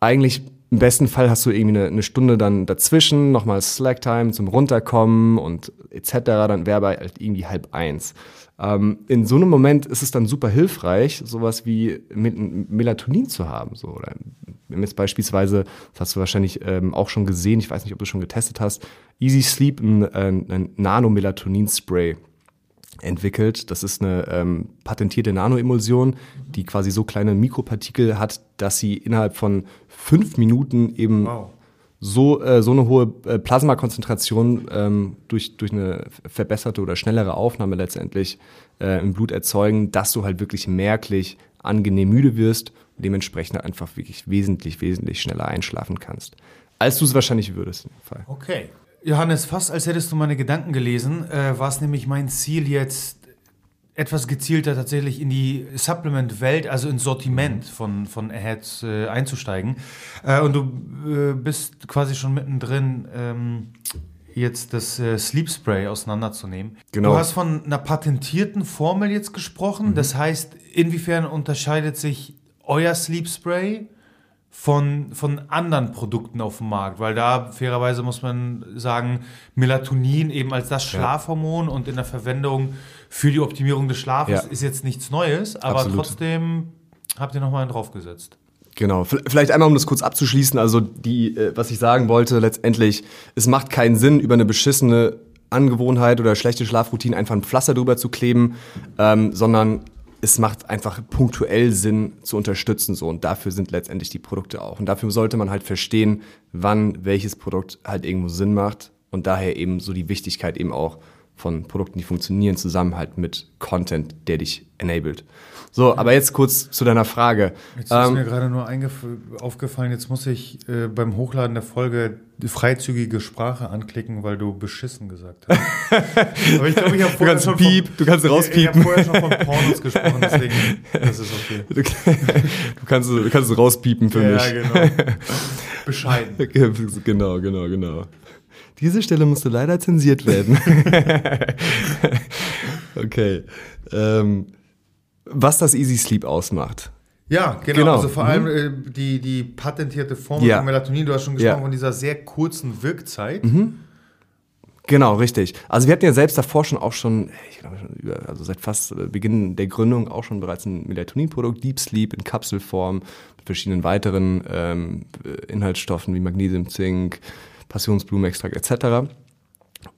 Eigentlich im besten Fall hast du irgendwie eine, eine Stunde dann dazwischen, nochmal Slack-Time zum Runterkommen und etc. Dann wäre bei halt irgendwie halb eins. Ähm, in so einem Moment ist es dann super hilfreich, sowas wie Melatonin zu haben. So. Oder jetzt beispielsweise, das hast du wahrscheinlich ähm, auch schon gesehen, ich weiß nicht, ob du schon getestet hast, Easy Sleep, ein, ein Nano-Melatonin-Spray entwickelt. Das ist eine ähm, patentierte Nanoemulsion, die quasi so kleine Mikropartikel hat, dass sie innerhalb von fünf Minuten eben wow. So, äh, so eine hohe äh, Plasmakonzentration ähm, durch, durch eine verbesserte oder schnellere Aufnahme letztendlich äh, im Blut erzeugen, dass du halt wirklich merklich angenehm müde wirst und dementsprechend einfach wirklich wesentlich, wesentlich schneller einschlafen kannst. Als du es wahrscheinlich würdest in dem Fall. Okay. Johannes, fast als hättest du meine Gedanken gelesen, äh, war es nämlich mein Ziel jetzt etwas gezielter tatsächlich in die Supplement-Welt, also ins Sortiment von, von Ahead äh, einzusteigen. Äh, und du äh, bist quasi schon mittendrin, ähm, jetzt das äh, Sleep Spray auseinanderzunehmen. Genau. Du hast von einer patentierten Formel jetzt gesprochen. Mhm. Das heißt, inwiefern unterscheidet sich euer Sleep Spray von, von anderen Produkten auf dem Markt, weil da fairerweise muss man sagen, Melatonin eben als das Schlafhormon ja. und in der Verwendung für die Optimierung des Schlafes ja. ist jetzt nichts Neues, aber Absolut. trotzdem habt ihr nochmal einen draufgesetzt. Genau, vielleicht einmal, um das kurz abzuschließen, also die, äh, was ich sagen wollte, letztendlich, es macht keinen Sinn, über eine beschissene Angewohnheit oder schlechte Schlafroutine einfach ein Pflaster drüber zu kleben, ähm, sondern es macht einfach punktuell Sinn zu unterstützen so. Und dafür sind letztendlich die Produkte auch. Und dafür sollte man halt verstehen, wann welches Produkt halt irgendwo Sinn macht und daher eben so die Wichtigkeit eben auch von Produkten, die funktionieren, zusammen halt mit Content, der dich enabled. So, aber jetzt kurz zu deiner Frage. Jetzt ist ähm, mir gerade nur aufgefallen, jetzt muss ich äh, beim Hochladen der Folge die freizügige Sprache anklicken, weil du beschissen gesagt hast. aber ich glaube, ich habe vorher schon piep, von, du kannst rauspiepen. Ich, ich habe vorher schon von Pornos gesprochen, deswegen das ist okay. Du, du kannst, du kannst rauspiepen für ja, mich. Ja, genau. Bescheiden. genau, genau, genau. Diese Stelle musste leider zensiert werden. okay. Ähm, was das Easy Sleep ausmacht. Ja, genau. genau. Also vor allem mhm. äh, die, die patentierte Form ja. von Melatonin, du hast schon gesprochen ja. von dieser sehr kurzen Wirkzeit. Mhm. Genau, richtig. Also wir hatten ja selbst davor schon auch schon, ich glaube schon über, also seit fast äh, Beginn der Gründung auch schon bereits ein Melatonin-Produkt, Deep Sleep in Kapselform, mit verschiedenen weiteren ähm, Inhaltsstoffen wie Magnesium, Zink, Passionsblumenextrakt etc.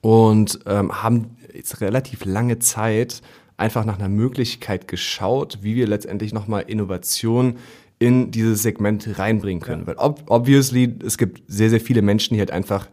Und ähm, haben jetzt relativ lange Zeit einfach nach einer Möglichkeit geschaut, wie wir letztendlich nochmal Innovation in dieses Segment reinbringen können. Ja. Weil ob, obviously, es gibt sehr, sehr viele Menschen, die halt einfach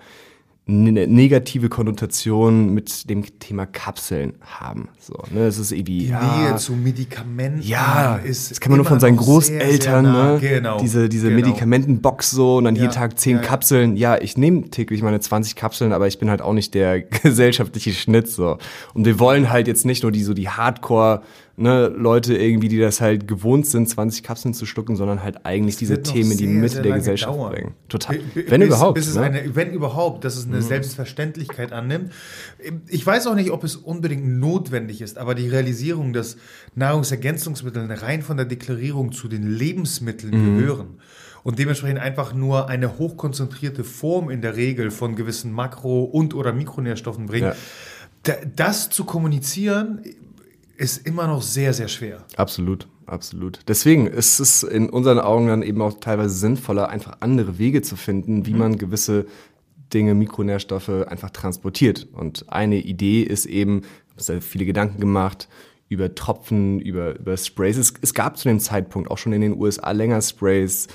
eine negative Konnotation mit dem Thema Kapseln haben. So, ne, es ist irgendwie die ja, Nähe zu Medikamenten ja, ist das kann man nur von seinen Großeltern, sehr, sehr nah. ne? Genau, diese diese genau. Medikamentenbox so und dann ja, jeden Tag zehn ja, Kapseln. Ja, ich nehme täglich meine 20 Kapseln, aber ich bin halt auch nicht der gesellschaftliche Schnitt so. Und wir wollen halt jetzt nicht nur die so die Hardcore ne, Leute irgendwie, die das halt gewohnt sind, 20 Kapseln zu schlucken, sondern halt eigentlich diese Themen in die Mitte der Gesellschaft dauern. bringen. Total. B wenn bis, überhaupt. Bis ne? eine, wenn überhaupt, dass es eine mhm. Selbstverständlichkeit annimmt. Ich weiß auch nicht, ob es unbedingt notwendig ist, aber die Realisierung, dass Nahrungsergänzungsmittel rein von der Deklarierung zu den Lebensmitteln mhm. gehören und dementsprechend einfach nur eine hochkonzentrierte Form in der Regel von gewissen Makro- und oder Mikronährstoffen bringen. Ja. Das zu kommunizieren, ist immer noch sehr, sehr schwer. Absolut, absolut. Deswegen ist es in unseren Augen dann eben auch teilweise sinnvoller, einfach andere Wege zu finden, wie mhm. man gewisse Dinge, Mikronährstoffe einfach transportiert. Und eine Idee ist eben, ich habe viele Gedanken gemacht über Tropfen, über, über Sprays. Es, es gab zu dem Zeitpunkt auch schon in den USA länger Sprays.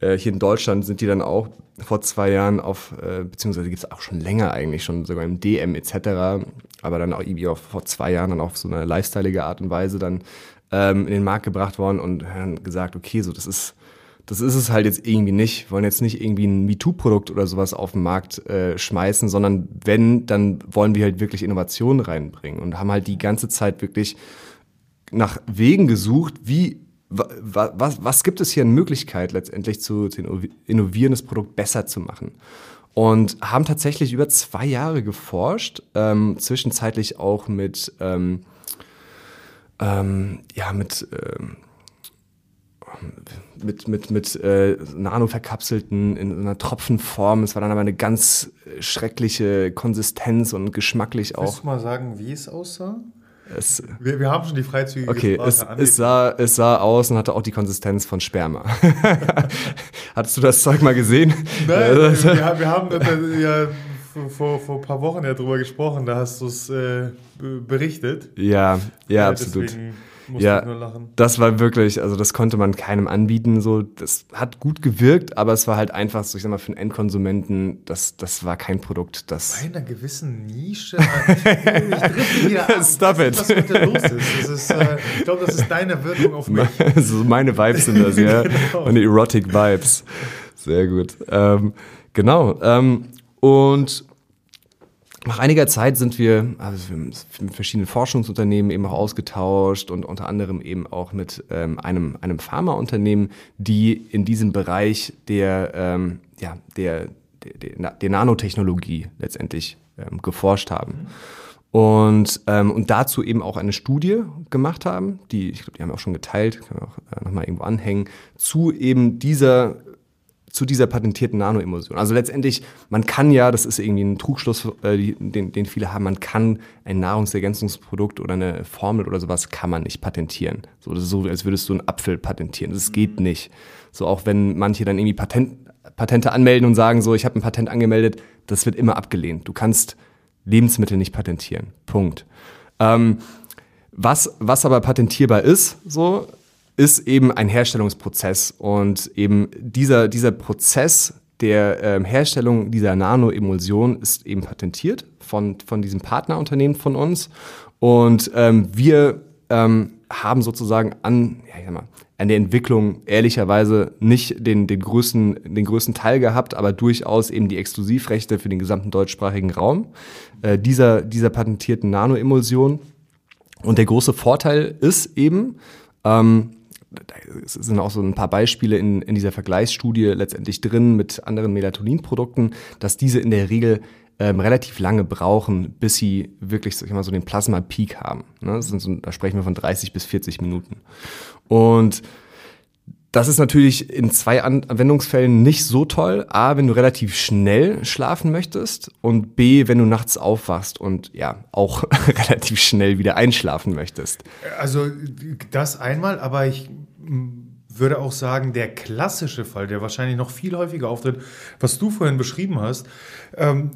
Äh, hier in Deutschland sind die dann auch vor zwei Jahren auf, äh, beziehungsweise gibt es auch schon länger eigentlich, schon sogar im DM etc., aber dann auch irgendwie auch vor zwei Jahren dann auf so eine lifestyleige Art und Weise dann ähm, in den Markt gebracht worden und haben gesagt, okay, so das ist, das ist es halt jetzt irgendwie nicht. Wir wollen jetzt nicht irgendwie ein MeToo-Produkt oder sowas auf den Markt äh, schmeißen, sondern wenn, dann wollen wir halt wirklich Innovationen reinbringen und haben halt die ganze Zeit wirklich nach Wegen gesucht, wie was, was, gibt es hier an Möglichkeit letztendlich zu, zu innovieren, das Produkt besser zu machen? Und haben tatsächlich über zwei Jahre geforscht, ähm, zwischenzeitlich auch mit, ähm, ähm, ja, mit, ähm, mit, mit, mit äh, Nano verkapselten in einer Tropfenform. Es war dann aber eine ganz schreckliche Konsistenz und geschmacklich auch. Willst du mal sagen, wie es aussah? Es, Wir, wir haben schon die freizügige okay, Sprache es, es, sah, es sah aus und hatte auch die Konsistenz von Sperma. Hattest du das Zeug mal gesehen? Nein, wir, haben- wir haben äh, ja vor- vor, ein paar Wochen ja drüber gesprochen, da hast du es äh, be- berichtet. Ja, ja, absolut. Deswegen musste Ja. nur lachen. Das war wirklich, also das konnte man keinem anbieten. So, das hat gut gewirkt, aber es war halt einfach so, ich sag mal, für einen Endkonsumenten, das, das war kein Produkt, das. Bei einer gewissen Nische. ich wieder ab. Stop it. Was heute los ist. Das ist äh, ich glaube, das ist deine Wirkung auf mich. so meine Vibes sind das, ja. Genau. Meine Erotic Vibes. Sehr gut. Ähm, genau. Ähm, und nach einiger Zeit sind wir, also mit verschiedenen Forschungsunternehmen eben auch ausgetauscht und unter anderem eben auch mit ähm, einem, einem Pharmaunternehmen, die in diesem Bereich der, ähm, ja, der, der, der Nanotechnologie letztendlich ähm, geforscht haben. Und, ähm, und dazu eben auch eine Studie gemacht haben, die, ich glaube, die haben wir auch schon geteilt, können wir auch äh, nochmal irgendwo anhängen, zu eben dieser zu dieser patentierten Nanoemulsion. Also letztendlich, man kann ja, das ist irgendwie ein Trugschluss, äh, den, den viele haben, man kann ein Nahrungsergänzungsprodukt oder eine Formel oder sowas kann man nicht patentieren. So, das ist so, als würdest du einen Apfel patentieren. Das geht nicht. So auch wenn manche dann irgendwie Patent, Patente anmelden und sagen so, ich habe ein Patent angemeldet, das wird immer abgelehnt. Du kannst Lebensmittel nicht patentieren. Punkt. Ähm, was, was aber patentierbar ist, so, ist eben ein Herstellungsprozess. Und eben dieser, dieser Prozess der ähm, Herstellung dieser Nanoemulsion ist eben patentiert von, von diesem Partnerunternehmen von uns. Und ähm, wir ähm, haben sozusagen an, ja, ich sag mal, an der Entwicklung ehrlicherweise nicht den, den, größten, den größten Teil gehabt, aber durchaus eben die Exklusivrechte für den gesamten deutschsprachigen Raum äh, dieser, dieser patentierten Nanoemulsion. Und der große Vorteil ist eben, ähm, da sind auch so ein paar Beispiele in, in dieser Vergleichsstudie letztendlich drin mit anderen Melatoninprodukten, dass diese in der Regel ähm, relativ lange brauchen, bis sie wirklich sag ich mal, so den Plasma-Peak haben. Ne? So, da sprechen wir von 30 bis 40 Minuten. Und das ist natürlich in zwei Anwendungsfällen nicht so toll. A, wenn du relativ schnell schlafen möchtest und B, wenn du nachts aufwachst und ja, auch relativ schnell wieder einschlafen möchtest. Also das einmal, aber ich mm, würde auch sagen, der klassische Fall, der wahrscheinlich noch viel häufiger auftritt, was du vorhin beschrieben hast, ähm,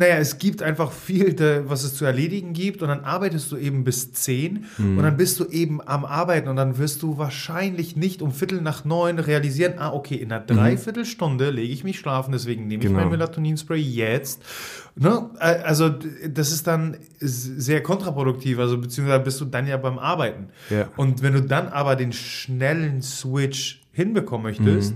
naja, es gibt einfach viel, was es zu erledigen gibt und dann arbeitest du eben bis 10 Mhm. und dann bist du eben am Arbeiten und dann wirst du wahrscheinlich nicht um Viertel nach neun realisieren, ah, okay, in einer Dreiviertelstunde lege ich mich schlafen, deswegen nehme ich Mhm. Genau. mein Melatoninspray jetzt. Ne? Also das ist dann sehr kontraproduktiv, also beziehungsweise bist du dann ja beim Arbeiten. Ja. Und wenn du dann aber den schnellen Switch hinbekommen möchtest,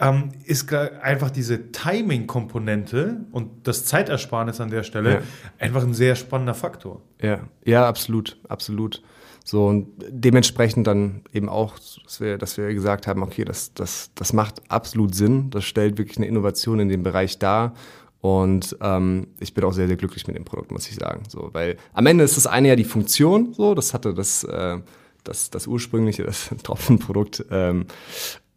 ähm, ist einfach diese Timing-Komponente und das Zeitersparnis an der Stelle Ja. einfach ein sehr spannender Faktor. Ja, ja, absolut, absolut. So, und dementsprechend dann eben auch, dass wir, dass wir gesagt haben, okay, das, das, das macht absolut Sinn. Das stellt wirklich eine Innovation in dem Bereich dar. Und ähm, ich bin auch sehr, sehr glücklich mit dem Produkt, muss ich sagen. So, weil am Ende ist das eine ja die Funktion, so, das hatte das, äh, das, das ursprüngliche, das Tropfenprodukt ähm,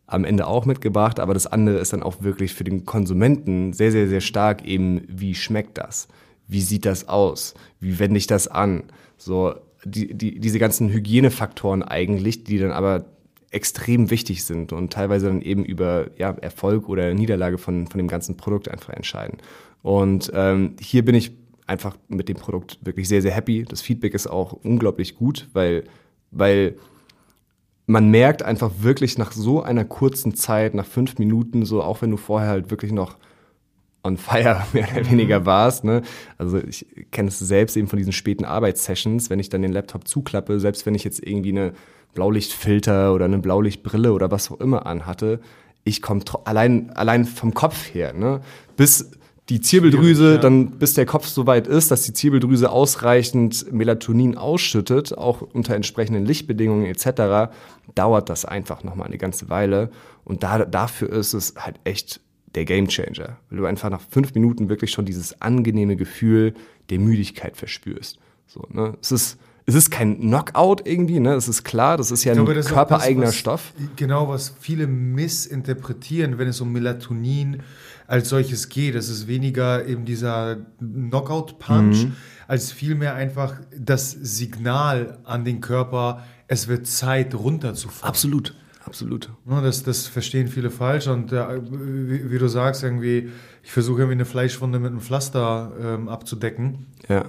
am Ende auch mitgebracht, aber das andere ist dann auch wirklich für den Konsumenten sehr, sehr, sehr stark eben, wie schmeckt das? Wie sieht das aus? Wie wende ich das an? So, die, die, diese ganzen Hygienefaktoren eigentlich, die dann aber extrem wichtig sind und teilweise dann eben über ja, Erfolg oder Niederlage von, von dem ganzen Produkt einfach entscheiden. Und ähm, hier bin ich einfach mit dem Produkt wirklich sehr, sehr happy. Das Feedback ist auch unglaublich gut, weil, weil man merkt einfach wirklich nach so einer kurzen Zeit, nach fünf Minuten, so auch wenn du vorher halt wirklich noch on fire mehr oder weniger warst. Ne? Also ich kenne es selbst eben von diesen späten Arbeitssessions, wenn ich dann den Laptop zuklappe, selbst wenn ich jetzt irgendwie eine Blaulichtfilter oder eine Blaulichtbrille oder was auch immer anhatte, ich komme allein, allein vom Kopf her, ne? bis die Zirbeldrüse, ja. dann bis der Kopf so weit ist, dass die Zirbeldrüse ausreichend Melatonin ausschüttet, auch unter entsprechenden Lichtbedingungen etc., dauert das einfach nochmal eine ganze Weile. Und da, dafür ist es halt echt der Gamechanger, weil du einfach nach fünf Minuten wirklich schon dieses angenehme Gefühl der Müdigkeit verspürst. So, ne? es, ist, es ist kein Knockout irgendwie, ne? Es ist klar, das ist ja glaube, ein körpereigener das, Stoff. Genau, was viele missinterpretieren, wenn es um Melatonin als solches geht. Das ist weniger eben dieser Knockout-Punch, mhm. als vielmehr einfach das Signal an den Körper, es wird Zeit runterzufahren. Absolut. Absolut. Ja, das, das verstehen viele falsch und äh, wie, wie, du sagst, irgendwie, ich versuche irgendwie eine Fleischwunde mit einem Pflaster ähm, abzudecken. Ja.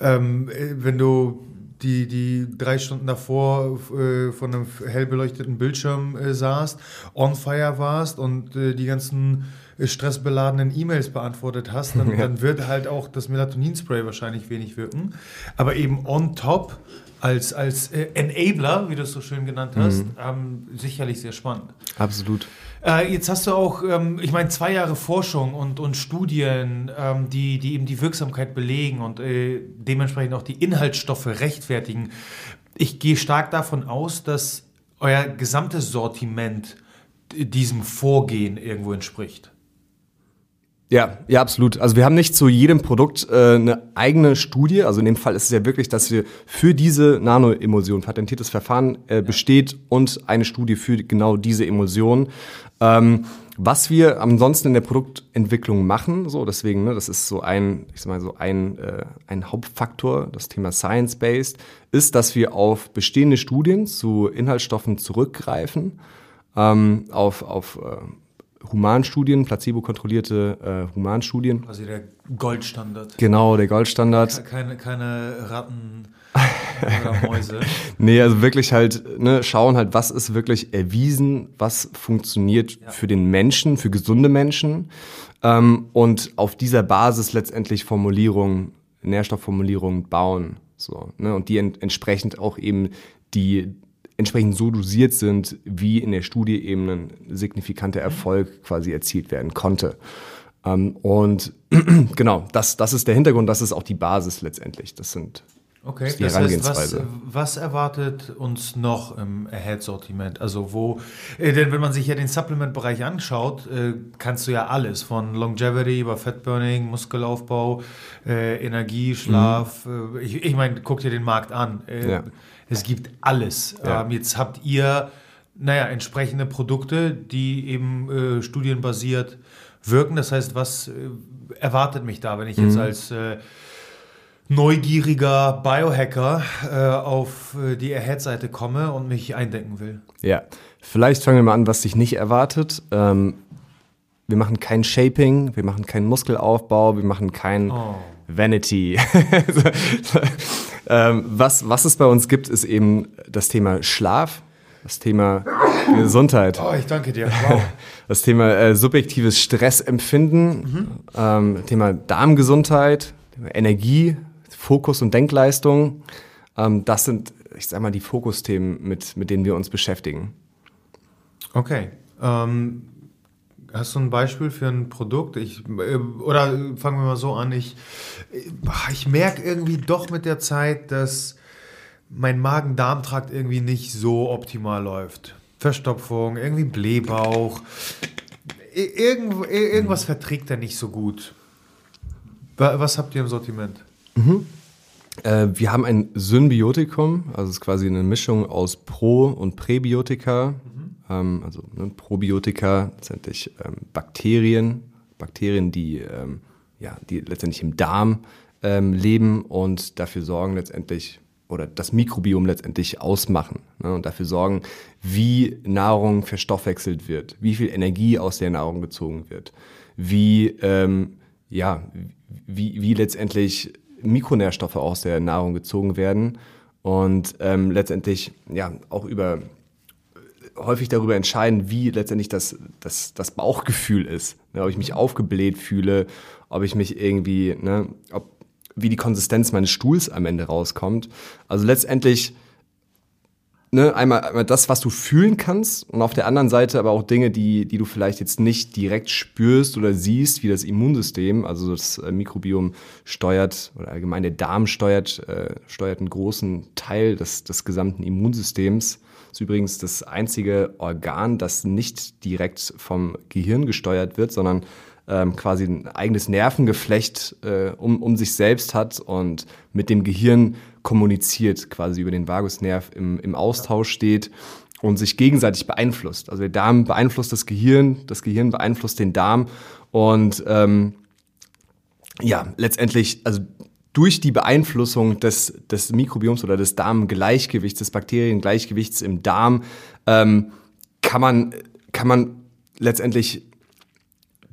Ähm, äh, wenn du die, die drei Stunden davor äh, von einem hell beleuchteten Bildschirm äh, saßt, on fire warst und äh, die ganzen äh, stressbeladenen E-Mails beantwortet hast, dann, ja. dann wird halt auch das Melatoninspray wahrscheinlich wenig wirken. Aber eben on top als, als äh, Enabler, wie du es so schön genannt hast, mhm. ähm, sicherlich sehr spannend. Absolut. Äh, jetzt hast du auch, ähm, ich meine, zwei Jahre Forschung und, und Studien, ähm, die, die eben die Wirksamkeit belegen und äh, dementsprechend auch die Inhaltsstoffe rechtfertigen. Ich gehe stark davon aus, dass euer gesamtes Sortiment diesem Vorgehen irgendwo entspricht. Ja, ja, absolut. Also wir haben nicht zu jedem Produkt äh, eine eigene Studie. Also in dem Fall ist es ja wirklich, dass wir für diese Nanoemulsion patentiertes Verfahren äh, besteht und eine Studie für genau diese Emulsion. Ähm, was wir ansonsten in der Produktentwicklung machen, so deswegen, ne, das ist so ein, ich sag mal so ein, äh, ein Hauptfaktor, das Thema Science-Based, ist, dass wir auf bestehende Studien zu Inhaltsstoffen zurückgreifen, ähm, auf, auf äh, Humanstudien, placebo-kontrollierte äh, Humanstudien. Also der Goldstandard. Genau, der Goldstandard. Keine, keine Ratten oder Mäuse. nee, also wirklich halt, ne, schauen halt, was ist wirklich erwiesen, was funktioniert ja. für den Menschen, für gesunde Menschen. Ähm, und auf dieser Basis letztendlich Formulierungen, Nährstoffformulierungen bauen. So, ne, und die ent entsprechend auch eben die entsprechend so dosiert sind, wie in der Studie eben ein signifikanter Erfolg quasi erzielt werden konnte. Ähm, und genau, das, das ist der Hintergrund, das ist auch die Basis letztendlich. Das sind Okay, das die das Herangehensweise. Heißt, was, was, erwartet uns noch im Ahead-Sortiment? Also wo, äh, denn wenn man sich ja den Supplement-Bereich anschaut, äh, kannst du ja alles von Longevity über Fatburning, Muskelaufbau, äh, Energie, Schlaf. Mhm. Ich, ich meine, guck dir den Markt an. Äh, ja. Es gibt alles. Ja. Ähm, jetzt habt ihr, naja, entsprechende Produkte, die eben äh, studienbasiert wirken. Das heißt, was äh, erwartet mich da, wenn ich mhm. jetzt als äh, neugieriger Biohacker äh, auf äh, die Ahead-Seite komme und mich eindenken will? Ja, vielleicht fangen wir mal an, was dich nicht erwartet. Ähm, wir machen kein Shaping, wir machen keinen Muskelaufbau, wir machen kein oh. Vanity. Ähm, was, was es bei uns gibt, ist eben das Thema Schlaf, das Thema Gesundheit. Oh, ich danke dir. Wow. Das Thema äh, subjektives Stressempfinden, mhm. ähm, Thema Darmgesundheit, Thema Energie, Fokus und Denkleistung. Ähm, das sind, ich sag mal, die Fokusthemen, mit, mit denen wir uns beschäftigen. Okay. Ähm, Hast du ein Beispiel für ein Produkt? Ich, äh, oder fangen wir mal so an. Ich, ich merke irgendwie doch mit der Zeit, dass mein Magen-Darm-Trakt irgendwie nicht so optimal läuft. Verstopfung, irgendwie Blähbauch. Irgend, irgendwas verträgt er nicht so gut. Was habt ihr im Sortiment? Mhm. Äh, wir haben ein Symbiotikum, also es ist quasi eine Mischung aus Pro- und Präbiotika. Ähm, also ne, Probiotika, letztendlich ähm, Bakterien, Bakterien, die, ähm, ja, die letztendlich im Darm ähm, leben und dafür sorgen letztendlich oder das Mikrobiom letztendlich ausmachen ne, und dafür sorgen, wie Nahrung verstoffwechselt wird, wie viel Energie aus der Nahrung gezogen wird, wie, ähm, ja, wie, wie letztendlich Mikronährstoffe aus der Nahrung gezogen werden und ähm, letztendlich ja auch über häufig darüber entscheiden, wie letztendlich das, das, das Bauchgefühl ist. Ne, ob ich mich aufgebläht fühle, ob ich mich irgendwie, ne, ob, wie die Konsistenz meines Stuhls am Ende rauskommt. Also letztendlich ne, einmal, einmal das, was du fühlen kannst und auf der anderen Seite aber auch Dinge, die, die du vielleicht jetzt nicht direkt spürst oder siehst, wie das Immunsystem, also das äh, Mikrobiom steuert oder allgemein der Darm steuert, äh, steuert einen großen Teil des, des gesamten Immunsystems. Ist übrigens das einzige Organ, das nicht direkt vom Gehirn gesteuert wird, sondern ähm, quasi ein eigenes Nervengeflecht äh, um, um sich selbst hat und mit dem Gehirn kommuniziert, quasi über den Vagusnerv im, im Austausch steht und sich gegenseitig beeinflusst. Also der Darm beeinflusst das Gehirn, das Gehirn beeinflusst den Darm und ähm, ja, letztendlich, also durch die Beeinflussung des, des Mikrobioms oder des Darmgleichgewichts, des Bakteriengleichgewichts im Darm, ähm, kann man, kann man letztendlich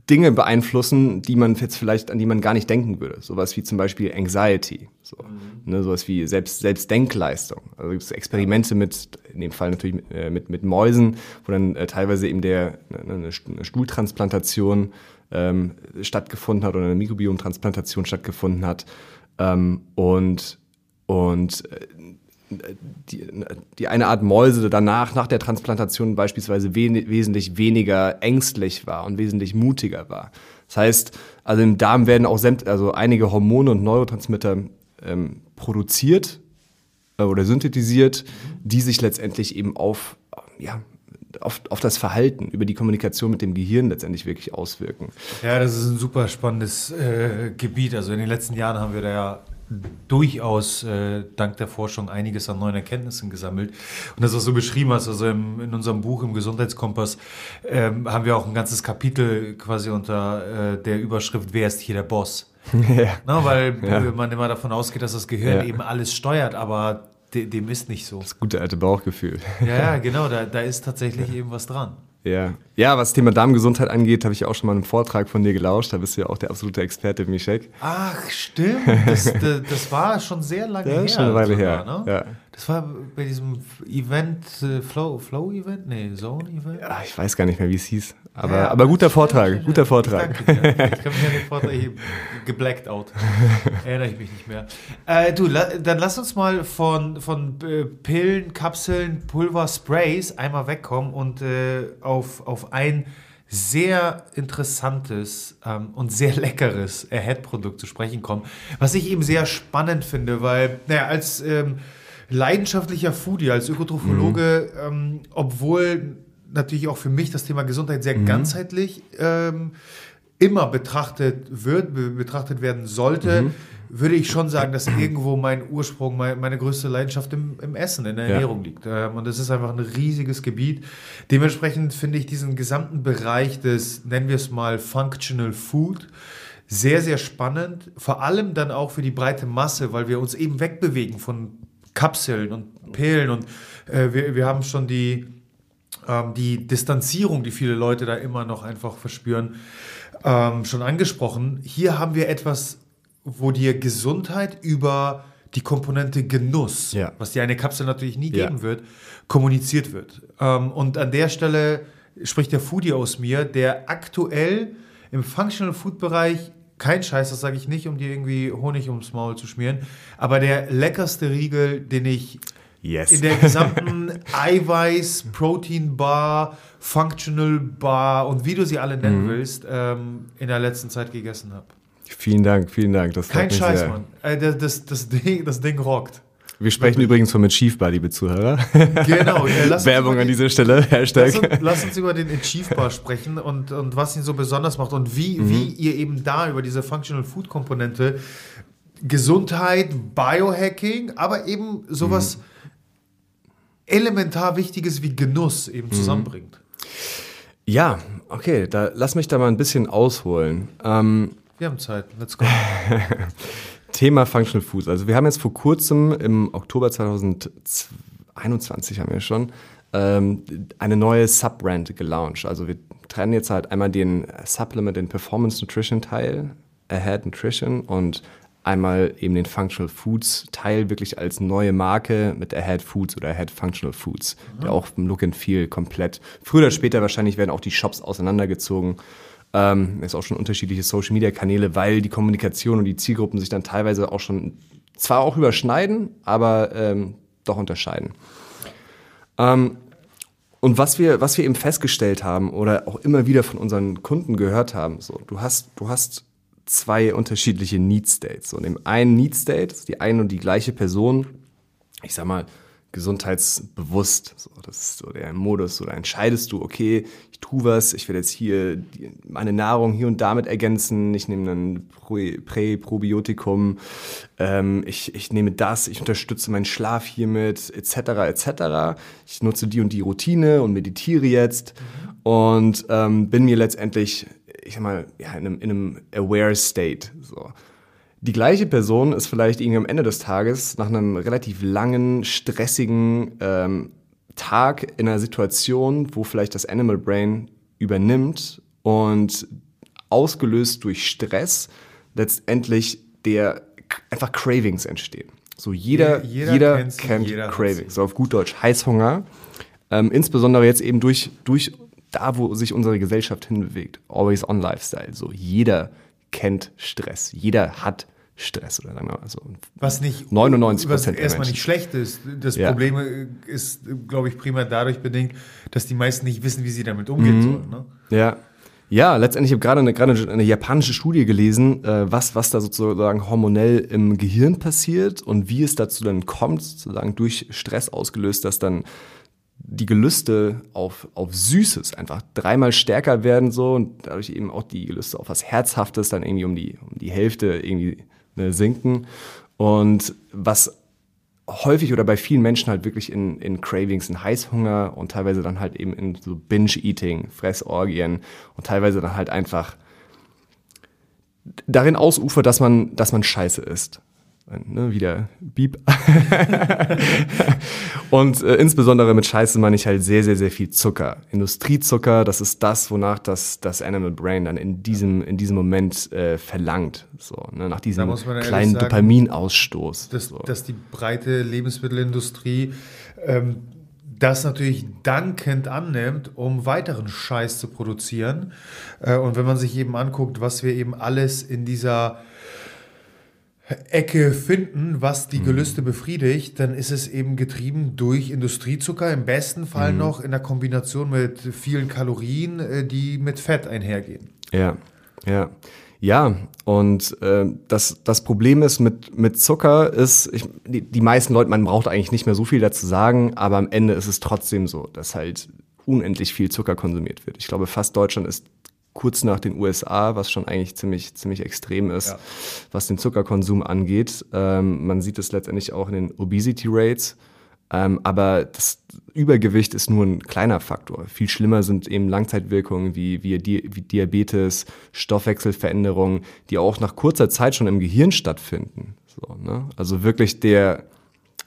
Dinge beeinflussen, die man jetzt vielleicht, an die man gar nicht denken würde. Sowas wie zum Beispiel Anxiety, so, mhm. ne, sowas wie Selbst, Selbstdenkleistung. Also gibt es Experimente mit, in dem Fall natürlich mit, äh, mit, mit Mäusen, wo dann äh, teilweise eben der, ne, eine, eine Stuhltransplantation ähm, stattgefunden hat oder eine Mikrobiomtransplantation stattgefunden hat. Ähm, und und äh, die, die eine Art Mäuse danach, nach der Transplantation beispielsweise we wesentlich weniger ängstlich war und wesentlich mutiger war. Das heißt, also im Darm werden auch also einige Hormone und Neurotransmitter ähm, produziert äh, oder synthetisiert, die sich letztendlich eben auf, ja, auf, auf das Verhalten, über die Kommunikation mit dem Gehirn letztendlich wirklich auswirken. Ja, das ist ein super spannendes äh, Gebiet. Also in den letzten Jahren haben wir da ja durchaus äh, dank der Forschung einiges an neuen Erkenntnissen gesammelt. Und das, was du beschrieben hast, also im, in unserem Buch im Gesundheitskompass ähm, haben wir auch ein ganzes Kapitel quasi unter äh, der Überschrift Wer ist hier der Boss? ja. Na, weil ja. man immer davon ausgeht, dass das Gehirn ja. eben alles steuert, aber dem ist nicht so. Das gute alte Bauchgefühl. Ja, ja genau, da, da ist tatsächlich eben was dran. Ja. ja, was das Thema Darmgesundheit angeht, habe ich auch schon mal einen Vortrag von dir gelauscht. Da bist du ja auch der absolute Experte, Mischek. Ach, stimmt. Das, das, das war schon sehr lange ja, her. schon eine Weile her. Ne? Ja. Das war bei diesem Event, äh, Flow, Flow Event? Nee, Zone Event? Ja, ich weiß gar nicht mehr, wie es hieß. Aber, ja, aber guter Vortrag, ja, guter Vortrag. Ich, danke ich habe mich an den Vortrag geblackt out. Erinnere ich mich nicht mehr. Äh, du, la, dann lass uns mal von, von äh, Pillen, Kapseln, Pulver, Sprays einmal wegkommen und äh, auf, auf ein sehr interessantes ähm, und sehr leckeres Ahead-Produkt zu sprechen kommen, was ich eben sehr spannend finde, weil, naja, als ähm, leidenschaftlicher Foodie, als Ökotrophologe, mhm. ähm, obwohl natürlich auch für mich das Thema Gesundheit sehr mhm. ganzheitlich ähm, immer betrachtet wird, be betrachtet werden sollte, mhm. würde ich schon sagen, dass irgendwo mein Ursprung, mein, meine größte Leidenschaft im, im, Essen, in der Ernährung ja. liegt. Ähm, und das ist einfach ein riesiges Gebiet. Dementsprechend finde ich diesen gesamten Bereich des, nennen wir es mal, Functional Food, sehr, sehr spannend. Vor allem dann auch für die breite Masse, weil wir uns eben wegbewegen von Kapseln und Pillen und äh, wir, wir haben schon die, ähm, die Distanzierung, die viele Leute da immer noch einfach verspüren, ähm, schon angesprochen. Hier haben wir etwas, wo dir Gesundheit über die Komponente Genuss, ja. was dir eine Kapsel natürlich nie geben ja. wird, kommuniziert wird. Ähm, und an der Stelle spricht der Foodie aus mir, der aktuell im Functional Food Bereich kein Scheiß, das sage ich nicht, um dir irgendwie Honig ums Maul zu schmieren. Aber der leckerste Riegel, den ich yes. in der gesamten Eiweiß, Protein Bar, Functional Bar und wie du sie alle nennen mhm. willst, ähm, in der letzten Zeit gegessen habe. Vielen Dank, vielen Dank. Das Kein Scheiß, sehr. Mann. Äh, das, das, das, Ding, das Ding rockt. Wir sprechen übrigens von Achieve Bar, liebe Zuhörer. Genau. Ja, Werbung an dieser Stelle. Hashtag. Lass uns, lass uns über den Achieve Bar sprechen und, und was ihn so besonders macht und wie, mhm. wie ihr eben da über diese Functional Food Komponente Gesundheit, Biohacking, aber eben sowas mhm. elementar Wichtiges wie Genuss eben mhm. zusammenbringt. Ja, okay, da lass mich da mal ein bisschen ausholen. Ähm, wir haben Zeit, let's go. Thema Functional Foods. Also wir haben jetzt vor kurzem im Oktober 2021 haben wir schon ähm, eine neue Subbrand gelauncht. Also wir trennen jetzt halt einmal den Supplement, den Performance Nutrition Teil, Ahead Nutrition und einmal eben den Functional Foods Teil wirklich als neue Marke mit Ahead Foods oder Ahead Functional Foods, mhm. der auch im Look and Feel komplett. Früher oder später wahrscheinlich werden auch die Shops auseinandergezogen ähm, es auch schon unterschiedliche Social Media Kanäle, weil die Kommunikation und die Zielgruppen sich dann teilweise auch schon zwar auch überschneiden, aber ähm, doch unterscheiden. Ähm, und was wir, was wir eben festgestellt haben oder auch immer wieder von unseren Kunden gehört haben, so, du hast, du hast zwei unterschiedliche Need States. In dem einen Need State ist die eine und die gleiche Person, ich sag mal, gesundheitsbewusst. So, das ist so der Modus. Oder entscheidest du, okay, ich tue was, ich werde jetzt hier meine Nahrung hier und damit ergänzen, ich nehme ein Präprobiotikum, ähm, ich, ich nehme das, ich unterstütze meinen Schlaf hiermit, etc., etc. Ich nutze die und die Routine und meditiere jetzt und ähm, bin mir letztendlich, ich sag mal, ja, in einem, in einem aware State. So. Die gleiche Person ist vielleicht irgendwie am Ende des Tages nach einem relativ langen, stressigen ähm, Tag in einer Situation, wo vielleicht das Animal Brain übernimmt und ausgelöst durch Stress letztendlich der einfach Cravings entstehen. So jeder, jeder, jeder kennt jeder Cravings. So auf gut Deutsch Heißhunger. Ähm, insbesondere jetzt eben durch, durch da, wo sich unsere Gesellschaft hinbewegt. Always on Lifestyle. So jeder kennt Stress. Jeder hat Stress oder sagen wir mal so. Was nicht 99 was erstmal nicht schlecht ist. Das ja. Problem ist, glaube ich, primär dadurch bedingt, dass die meisten nicht wissen, wie sie damit umgehen mhm. sollen. Ne? Ja. Ja, letztendlich habe ich gerade eine, gerade eine japanische Studie gelesen, äh, was, was da sozusagen hormonell im Gehirn passiert und wie es dazu dann kommt, sozusagen durch Stress ausgelöst, dass dann die Gelüste auf, auf Süßes einfach dreimal stärker werden so und dadurch eben auch die Gelüste auf was Herzhaftes dann irgendwie um die, um die Hälfte irgendwie ne, sinken. Und was häufig oder bei vielen Menschen halt wirklich in, in Cravings, in Heißhunger und teilweise dann halt eben in so Binge-Eating, Fressorgien und teilweise dann halt einfach darin ausufert, dass man, dass man scheiße isst ne, wieder Beep. und äh, insbesondere mit Scheiße meine ich halt sehr, sehr, sehr viel Zucker. Industriezucker, das ist das, wonach das, das Animal Brain dann in diesem, in diesem Moment äh, verlangt. So, ne, nach diesem kleinen sagen, Dopaminausstoß. Dass, so. dass die breite Lebensmittelindustrie ähm, das natürlich dankend annimmt, um weiteren Scheiß zu produzieren. Äh, und wenn man sich eben anguckt, was wir eben alles in dieser Ecke finden, was die mhm. Gelüste befriedigt, dann ist es eben getrieben durch Industriezucker, im besten Fall mhm. noch in der Kombination mit vielen Kalorien, äh, die mit Fett einhergehen. Ja, ja. Ja, und äh, das, das Problem ist mit, mit Zucker ist, ich, die, die meisten Leute, man braucht eigentlich nicht mehr so viel dazu sagen, aber am Ende ist es trotzdem so, dass halt unendlich viel Zucker konsumiert wird. Ich glaube, fast Deutschland ist kurz nach den USA, was schon eigentlich ziemlich, ziemlich extrem ist, ja. was den Zuckerkonsum angeht. Ähm, man sieht es letztendlich auch in den Obesity Rates. Ähm, aber das Übergewicht ist nur ein kleiner Faktor. Viel schlimmer sind eben Langzeitwirkungen wie, wie, wie Diabetes, Stoffwechselveränderungen, die auch nach kurzer Zeit schon im Gehirn stattfinden. So, ne? Also wirklich der,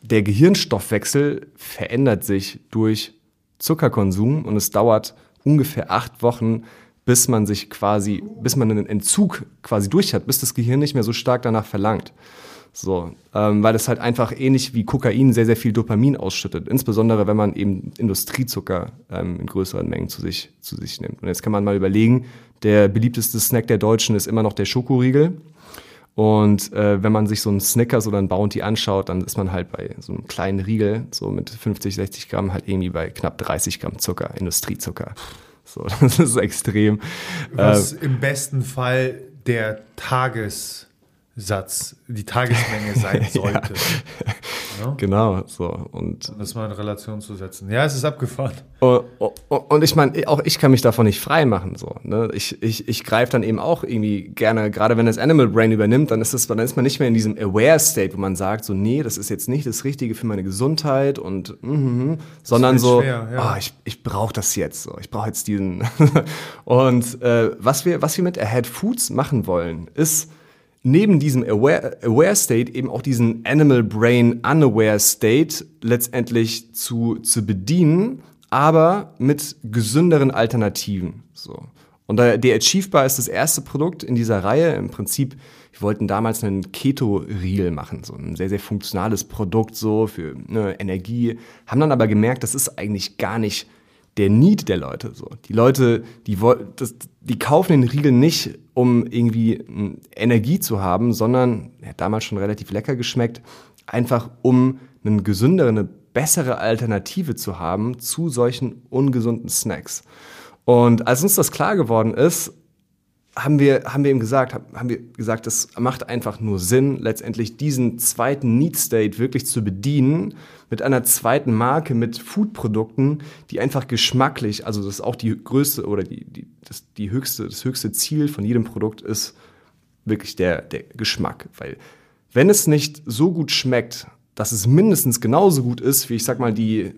der Gehirnstoffwechsel verändert sich durch Zuckerkonsum und es dauert ungefähr acht Wochen, bis man sich quasi, bis man einen Entzug quasi durch hat, bis das Gehirn nicht mehr so stark danach verlangt. So, ähm, weil es halt einfach ähnlich wie Kokain sehr, sehr viel Dopamin ausschüttet. Insbesondere, wenn man eben Industriezucker ähm, in größeren Mengen zu sich, zu sich nimmt. Und jetzt kann man mal überlegen, der beliebteste Snack der Deutschen ist immer noch der Schokoriegel. Und äh, wenn man sich so einen Snickers oder einen Bounty anschaut, dann ist man halt bei so einem kleinen Riegel, so mit 50, 60 Gramm, halt irgendwie bei knapp 30 Gramm Zucker, Industriezucker. So, das ist extrem. Was äh, im besten Fall der Tages Satz, die Tagesmenge sein sollte. ja. Genau, so. Und das mal in Relation zu setzen. Ja, es ist abgefahren. Und, und ich meine, auch ich kann mich davon nicht frei machen. So, ne? Ich, ich, ich greife dann eben auch irgendwie gerne, gerade wenn das Animal Brain übernimmt, dann ist, das, dann ist man nicht mehr in diesem Aware-State, wo man sagt, so, nee, das ist jetzt nicht das Richtige für meine Gesundheit und mm, mm, sondern so, schwer, ja. oh, ich, ich brauche das jetzt. So. Ich brauche jetzt diesen. und äh, was, wir, was wir mit Ahead Foods machen wollen, ist, neben diesem Aware, Aware State eben auch diesen Animal Brain Unaware State letztendlich zu, zu bedienen, aber mit gesünderen Alternativen. So. Und der Achievebar ist das erste Produkt in dieser Reihe. Im Prinzip, wir wollten damals einen Keto-Riegel machen, so ein sehr, sehr funktionales Produkt so für ne, Energie. Haben dann aber gemerkt, das ist eigentlich gar nicht der Need der Leute. So. Die Leute, die, das, die kaufen den Riegel nicht, um irgendwie hm, Energie zu haben, sondern, er hat damals schon relativ lecker geschmeckt, einfach um eine gesündere, eine bessere Alternative zu haben zu solchen ungesunden Snacks. Und als uns das klar geworden ist, haben wir, haben wir ihm gesagt, haben wir gesagt, es macht einfach nur Sinn, letztendlich diesen zweiten Need State wirklich zu bedienen mit einer zweiten Marke, mit Foodprodukten, die einfach geschmacklich, also das ist auch die größte oder die, die, das, die höchste, das höchste Ziel von jedem Produkt ist wirklich der, der Geschmack. Weil wenn es nicht so gut schmeckt, dass es mindestens genauso gut ist, wie ich sag mal, die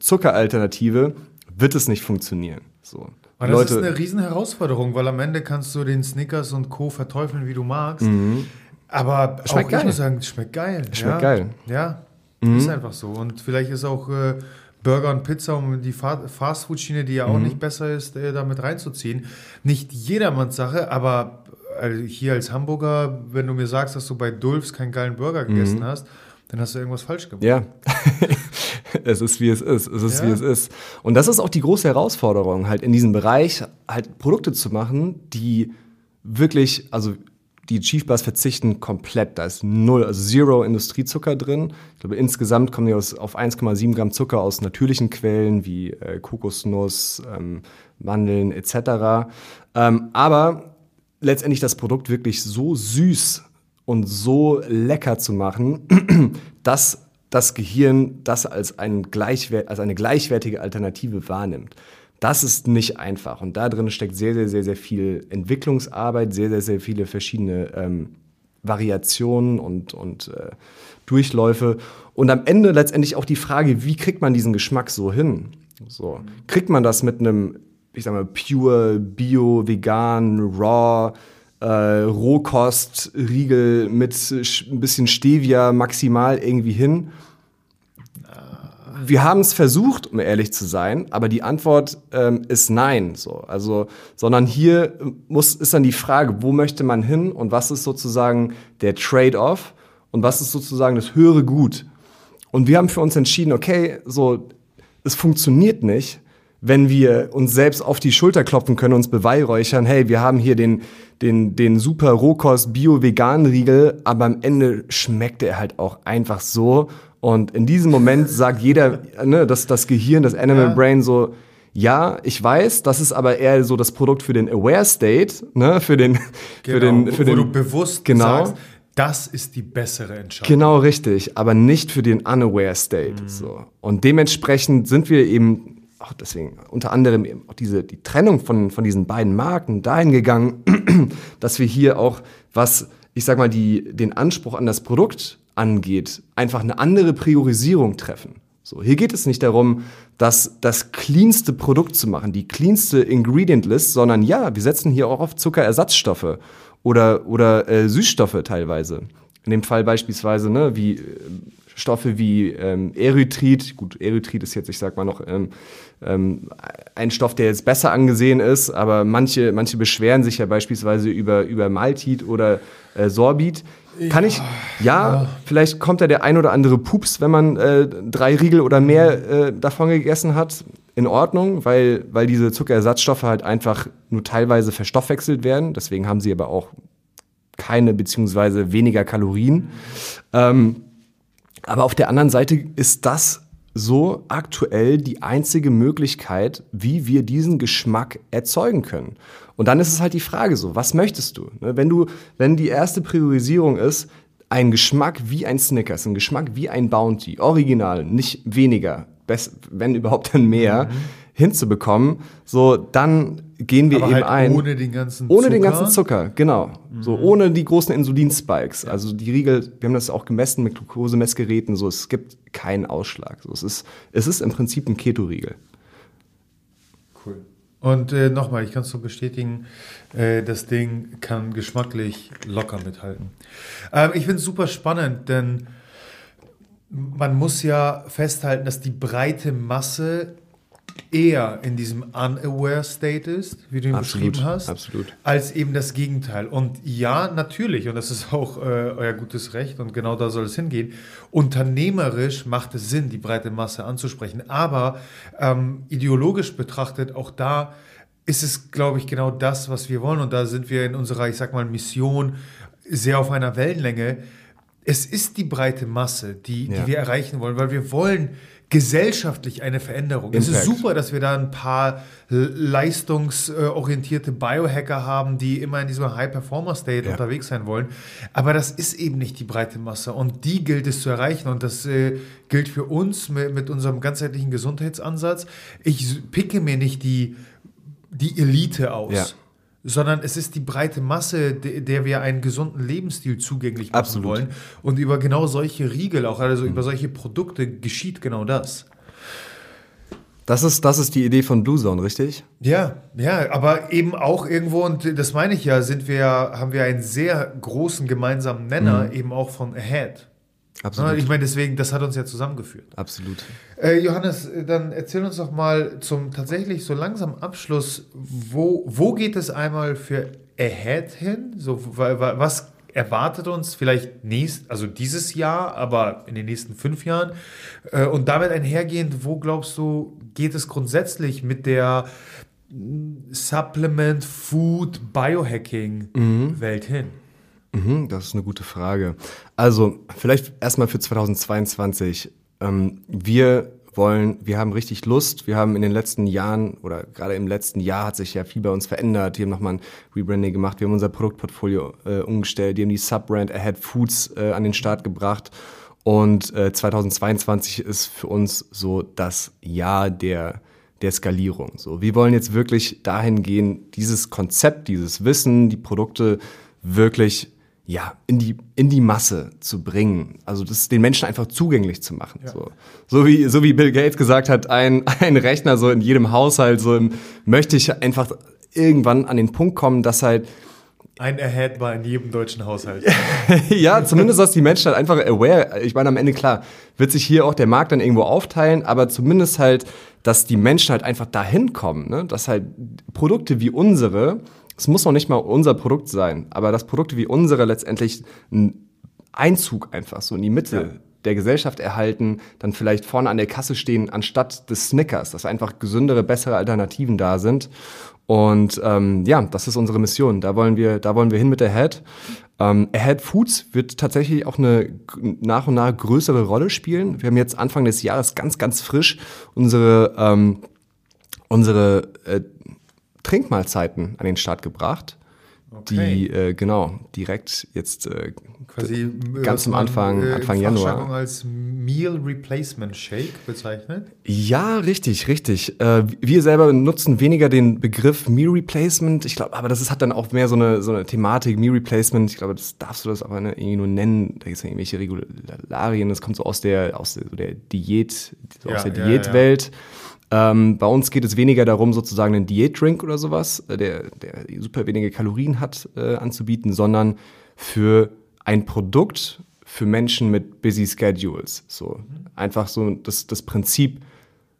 Zuckeralternative, wird es nicht funktionieren. So. Aber das Leute, ist eine riesen Herausforderung, weil am Ende kannst du den Snickers und Co. verteufeln, wie du magst. Mhm. Aber schmeckt auch geil. ich muss sagen, schmeckt geil. Schmeckt ja. geil. Ja, mhm. ist einfach so. Und vielleicht ist auch äh, Burger und Pizza, um die Fastfood-Schiene, die ja auch mhm. nicht besser ist, äh, damit reinzuziehen. Nicht jedermanns Sache, aber äh, hier als Hamburger, wenn du mir sagst, dass du bei Dulfs keinen geilen Burger gegessen mhm. hast, dann hast du irgendwas falsch gemacht. Ja. es ist wie es ist. Es ist ja. wie es ist. Und das ist auch die große Herausforderung, halt in diesem Bereich halt Produkte zu machen, die wirklich, also die Chief Bars verzichten komplett. Da ist null, also zero Industriezucker drin. Ich glaube, insgesamt kommen die aus, auf 1,7 Gramm Zucker aus natürlichen Quellen wie äh, Kokosnuss, ähm, Mandeln etc. Ähm, aber letztendlich das Produkt wirklich so süß und so lecker zu machen, dass das Gehirn das als, ein Gleichwert, als eine gleichwertige Alternative wahrnimmt. Das ist nicht einfach. Und da drin steckt sehr, sehr, sehr, sehr viel Entwicklungsarbeit, sehr, sehr, sehr viele verschiedene ähm, Variationen und, und äh, Durchläufe. Und am Ende letztendlich auch die Frage, wie kriegt man diesen Geschmack so hin? So, kriegt man das mit einem, ich sag mal, pure, bio, vegan, raw, äh, Rohkostriegel mit ein bisschen Stevia maximal irgendwie hin? Wir haben es versucht, um ehrlich zu sein, aber die Antwort ähm, ist nein. So. Also, sondern hier muss, ist dann die Frage, wo möchte man hin und was ist sozusagen der Trade-off und was ist sozusagen das höhere Gut. Und wir haben für uns entschieden, okay, so, es funktioniert nicht, wenn wir uns selbst auf die Schulter klopfen können, uns beweihräuchern, hey, wir haben hier den, den, den super Rohkost Bio-Vegan-Riegel, aber am Ende schmeckt er halt auch einfach so. Und in diesem Moment sagt jeder, ne, dass das Gehirn, das Animal ja. Brain so, ja, ich weiß, das ist aber eher so das Produkt für den Aware State, ne, für den, genau, für den, für wo den, du bewusst genau, sagst, das ist die bessere Entscheidung. Genau richtig, aber nicht für den Unaware State. Mhm. So. Und dementsprechend sind wir eben auch deswegen unter anderem eben auch diese, die Trennung von, von diesen beiden Marken dahin gegangen, dass wir hier auch, was, ich sag mal, die, den Anspruch an das Produkt angeht, einfach eine andere Priorisierung treffen. So, hier geht es nicht darum, das, das cleanste Produkt zu machen, die cleanste Ingredient List, sondern ja, wir setzen hier auch auf Zuckerersatzstoffe oder, oder äh, Süßstoffe teilweise. In dem Fall beispielsweise, ne, wie äh, Stoffe wie ähm, Erythrit, gut, Erythrit ist jetzt, ich sag mal noch, ähm, ähm, ein Stoff, der jetzt besser angesehen ist, aber manche, manche beschweren sich ja beispielsweise über, über Maltit oder äh, Sorbit. Kann ich, ja, ja, vielleicht kommt da der ein oder andere Pups, wenn man äh, drei Riegel oder mehr äh, davon gegessen hat. In Ordnung, weil, weil diese Zuckerersatzstoffe halt einfach nur teilweise verstoffwechselt werden. Deswegen haben sie aber auch keine beziehungsweise weniger Kalorien. Ähm, aber auf der anderen Seite ist das so aktuell die einzige Möglichkeit, wie wir diesen Geschmack erzeugen können. Und dann ist es halt die Frage so, was möchtest du? Ne, wenn du, wenn die erste Priorisierung ist, ein Geschmack wie ein Snickers, ein Geschmack wie ein Bounty, original, nicht weniger, wenn überhaupt dann mehr, mhm. hinzubekommen, so dann gehen wir Aber eben halt ein. Ohne den ganzen Zucker. Ohne den ganzen Zucker, genau. Mhm. So ohne die großen Insulinspikes. Also die Riegel, wir haben das auch gemessen mit Glukosemessgeräten, so es gibt keinen Ausschlag. So, es, ist, es ist im Prinzip ein Keto-Riegel. Cool. Und äh, nochmal, ich kann es so bestätigen, äh, das Ding kann geschmacklich locker mithalten. Ähm, ich finde es super spannend, denn man muss ja festhalten, dass die breite Masse eher in diesem unaware State ist, wie du ihn absolut, beschrieben hast, absolut. als eben das Gegenteil. Und ja, natürlich, und das ist auch äh, euer gutes Recht und genau da soll es hingehen, unternehmerisch macht es Sinn, die breite Masse anzusprechen. Aber ähm, ideologisch betrachtet, auch da ist es, glaube ich, genau das, was wir wollen. Und da sind wir in unserer, ich sag mal, Mission sehr auf einer Wellenlänge es ist die breite Masse, die, Ja. die wir erreichen wollen, weil wir wollen gesellschaftlich eine Veränderung. Es ist Impact. super, dass wir da ein paar leistungsorientierte Biohacker haben, die immer in diesem High-Performer-State Ja. unterwegs sein wollen. Aber das ist eben nicht die breite Masse und die gilt es zu erreichen und das äh, gilt für uns mit, mit unserem ganzheitlichen Gesundheitsansatz. Ich picke mir nicht die, die Elite aus. Ja. Sondern es ist die breite Masse, de- der wir einen gesunden Lebensstil zugänglich machen Absolut. wollen. Und über genau solche Riegel, auch also über solche Produkte, geschieht genau das. Das ist, das ist die Idee von Blue Zone, richtig? Ja, ja, aber eben auch irgendwo, und das meine ich ja, sind wir, haben wir einen sehr großen gemeinsamen Nenner, eben auch von Ahead. Absolut. Ich meine, deswegen, das hat uns ja zusammengeführt. Absolut. Äh, Johannes, dann erzähl uns doch mal zum tatsächlich so langsam Abschluss, wo, wo geht es einmal für Ahead hin? So, wa- wa- was erwartet uns vielleicht nächst, also dieses Jahr, aber in den nächsten fünf Jahren? Äh, und damit einhergehend, wo glaubst du, geht es grundsätzlich mit der mm, Supplement, Food, Biohacking Welt hin? Mhm, das ist eine gute Frage. Also, vielleicht erstmal für 2022. Ähm, wir wollen, wir haben richtig Lust. Wir haben in den letzten Jahren oder gerade im letzten Jahr hat sich ja viel bei uns verändert. Wir haben nochmal ein Rebranding gemacht. Wir haben unser Produktportfolio äh, umgestellt. Wir haben die Subbrand Ahead Foods äh, an den Start gebracht. Und äh, 2022 ist für uns so das Jahr der der Skalierung. So, wir wollen jetzt wirklich dahin gehen, dieses Konzept, dieses Wissen, die Produkte wirklich ja, in die, in die Masse zu bringen. Also das den Menschen einfach zugänglich zu machen. So. So, wie, so wie Bill Gates gesagt hat, ein, ein Rechner so in jedem Haushalt, so im, möchte ich einfach irgendwann an den Punkt kommen, dass halt Ein Ahead war in jedem deutschen Haushalt. ja, zumindest, dass die Menschen halt einfach aware, ich meine, am Ende klar, wird sich hier auch der Markt dann irgendwo aufteilen, aber zumindest halt, dass die Menschen halt einfach dahin kommen, ne? dass halt Produkte wie unsere, es muss noch nicht mal unser Produkt sein, aber dass Produkte wie unsere letztendlich einen Einzug einfach so in die Mitte Ja. der Gesellschaft erhalten, dann vielleicht vorne an der Kasse stehen, anstatt des Snickers, dass einfach gesündere, bessere Alternativen da sind. Und ähm, ja, das ist unsere Mission. Da wollen wir, da wollen wir hin mit Ahead. Ähm, Ahead Foods wird tatsächlich auch eine nach und nach größere Rolle spielen. Wir haben jetzt Anfang des Jahres ganz, ganz frisch unsere ähm, unsere äh, Trinkmahlzeiten an den Start gebracht. Okay. Die äh, genau direkt jetzt äh, Quasi äh, ganz am man, Anfang, äh, in Anfang Januar. Als Meal Replacement Shake bezeichnet. Ja, richtig, richtig. Äh, wir selber nutzen weniger den Begriff Meal Replacement. Ich glaube, aber das ist, hat dann auch mehr so eine, so eine Thematik, Meal Replacement. Ich glaube, das darfst du das aber ne, irgendwie nur nennen. Da gibt es ja irgendwelche Regularien. Das kommt so aus der, aus der, so der Diät, so Ja, aus der ja, Diätwelt. Ähm, bei uns geht es weniger darum, sozusagen einen Diätdrink oder sowas, äh, der, der super wenige Kalorien hat, äh, anzubieten, sondern für ein Produkt für Menschen mit busy Schedules. So einfach so das, das Prinzip,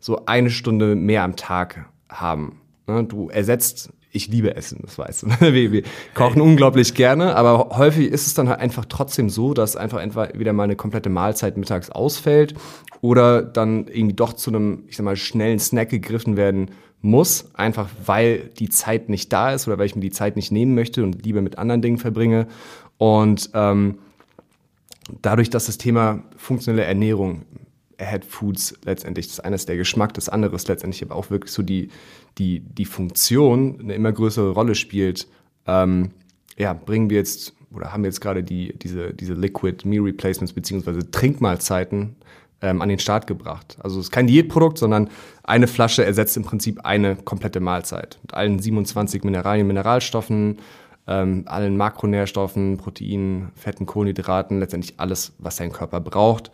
so eine Stunde mehr am Tag haben. Ne? Du ersetzt, ich liebe Essen, das weißt du. Wir, wir kochen unglaublich gerne, aber häufig ist es dann halt einfach trotzdem so, dass einfach entweder mal eine komplette Mahlzeit mittags ausfällt oder dann irgendwie doch zu einem, ich sag mal, schnellen Snack gegriffen werden muss, einfach weil die Zeit nicht da ist oder weil ich mir die Zeit nicht nehmen möchte und lieber mit anderen Dingen verbringe. Und ähm, dadurch, dass das Thema funktionelle Ernährung, Ahead Foods letztendlich, das eine ist der Geschmack, das andere ist letztendlich aber auch wirklich so die, die, die Funktion eine immer größere Rolle spielt, ähm, ja, bringen wir jetzt oder haben wir jetzt gerade die, diese, diese Liquid Meal Replacements beziehungsweise Trinkmahlzeiten ähm, an den Start gebracht. Also es ist kein Diätprodukt, sondern eine Flasche ersetzt im Prinzip eine komplette Mahlzeit mit allen 27 Mineralien, Mineralstoffen, ähm, allen Makronährstoffen, Proteinen, Fetten, Kohlenhydraten, letztendlich alles, was dein Körper braucht.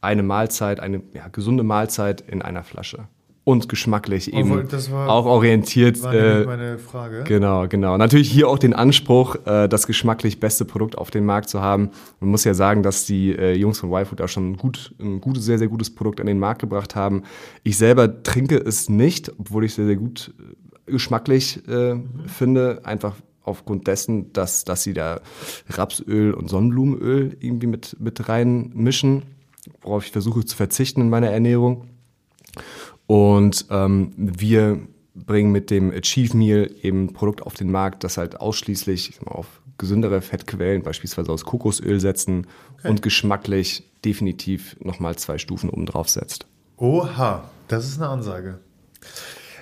Eine Mahlzeit, eine ja, gesunde Mahlzeit in einer Flasche. Und geschmacklich eben war- auch orientiert. War Äh, meine Frage. Genau, genau. Natürlich hier auch den Anspruch, äh, das geschmacklich beste Produkt auf dem Markt zu haben. Man muss ja sagen, dass die äh, Jungs von YFood auch schon ein, gut, ein gutes, sehr, sehr gutes Produkt an den Markt gebracht haben. Ich selber trinke es nicht, obwohl ich es sehr, sehr gut äh, geschmacklich äh, finde. Einfach aufgrund dessen, dass, dass sie da Rapsöl und Sonnenblumenöl irgendwie mit, mit reinmischen, worauf ich versuche zu verzichten in meiner Ernährung. Und ähm, wir bringen mit dem Achieve Meal eben ein Produkt auf den Markt, das halt ausschließlich mal, auf gesündere Fettquellen, beispielsweise aus Kokosöl setzen okay. und geschmacklich definitiv nochmal zwei Stufen oben drauf setzt. Oha, das ist eine Ansage.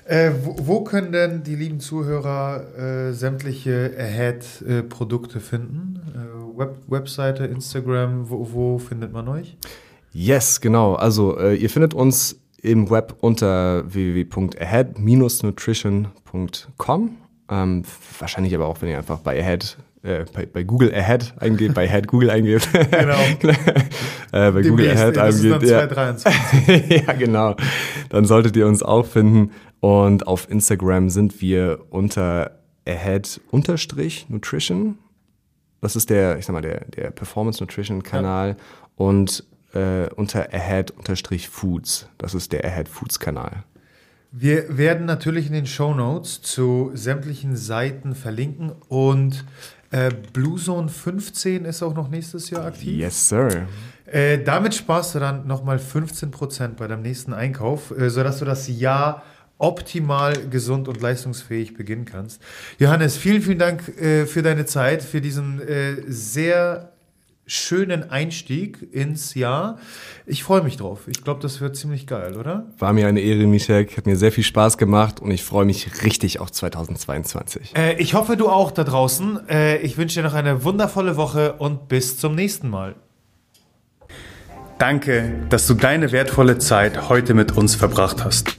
Äh, wo, wo, können denn die lieben Zuhörer äh, sämtliche Ahead-Produkte finden? Äh, Web Webseite, Instagram, wo, wo, findet man euch? Yes, genau. Also äh, ihr findet uns im Web unter www.ahead-nutrition.com. Ähm, wahrscheinlich aber auch, wenn ihr einfach bei Ahead äh, bei, bei, Google Ahead eingebt, bei Ahead Google eingebt. Genau. äh, bei Google Ahead eingebt. Ja. ja, genau. Dann solltet ihr uns auch finden. Und auf Instagram sind wir unter Ahead-Nutrition. Das ist der, ich sag mal, der, der Performance Nutrition Kanal. Ja. Und äh, unter Ahead-Foods. Das ist der Ahead Foods Kanal. Wir werden natürlich in den Show Notes zu sämtlichen Seiten verlinken und äh, Blue Zone 15 ist auch noch nächstes Jahr aktiv. Yes, sir. Äh, damit sparst du dann nochmal 15% bei deinem nächsten Einkauf, äh, sodass du das Jahr optimal gesund und leistungsfähig beginnen kannst. Johannes, vielen, vielen Dank äh, für deine Zeit, für diesen äh, sehr schönen Einstieg ins Jahr. Ich freue mich drauf. Ich glaube, das wird ziemlich geil, oder? War mir eine Ehre, Michel. Hat mir sehr viel Spaß gemacht und ich freue mich richtig auf 2022. Äh, ich hoffe, du auch da draußen. Äh, ich wünsche dir noch eine wundervolle Woche und bis zum nächsten Mal. Danke, dass du deine wertvolle Zeit heute mit uns verbracht hast.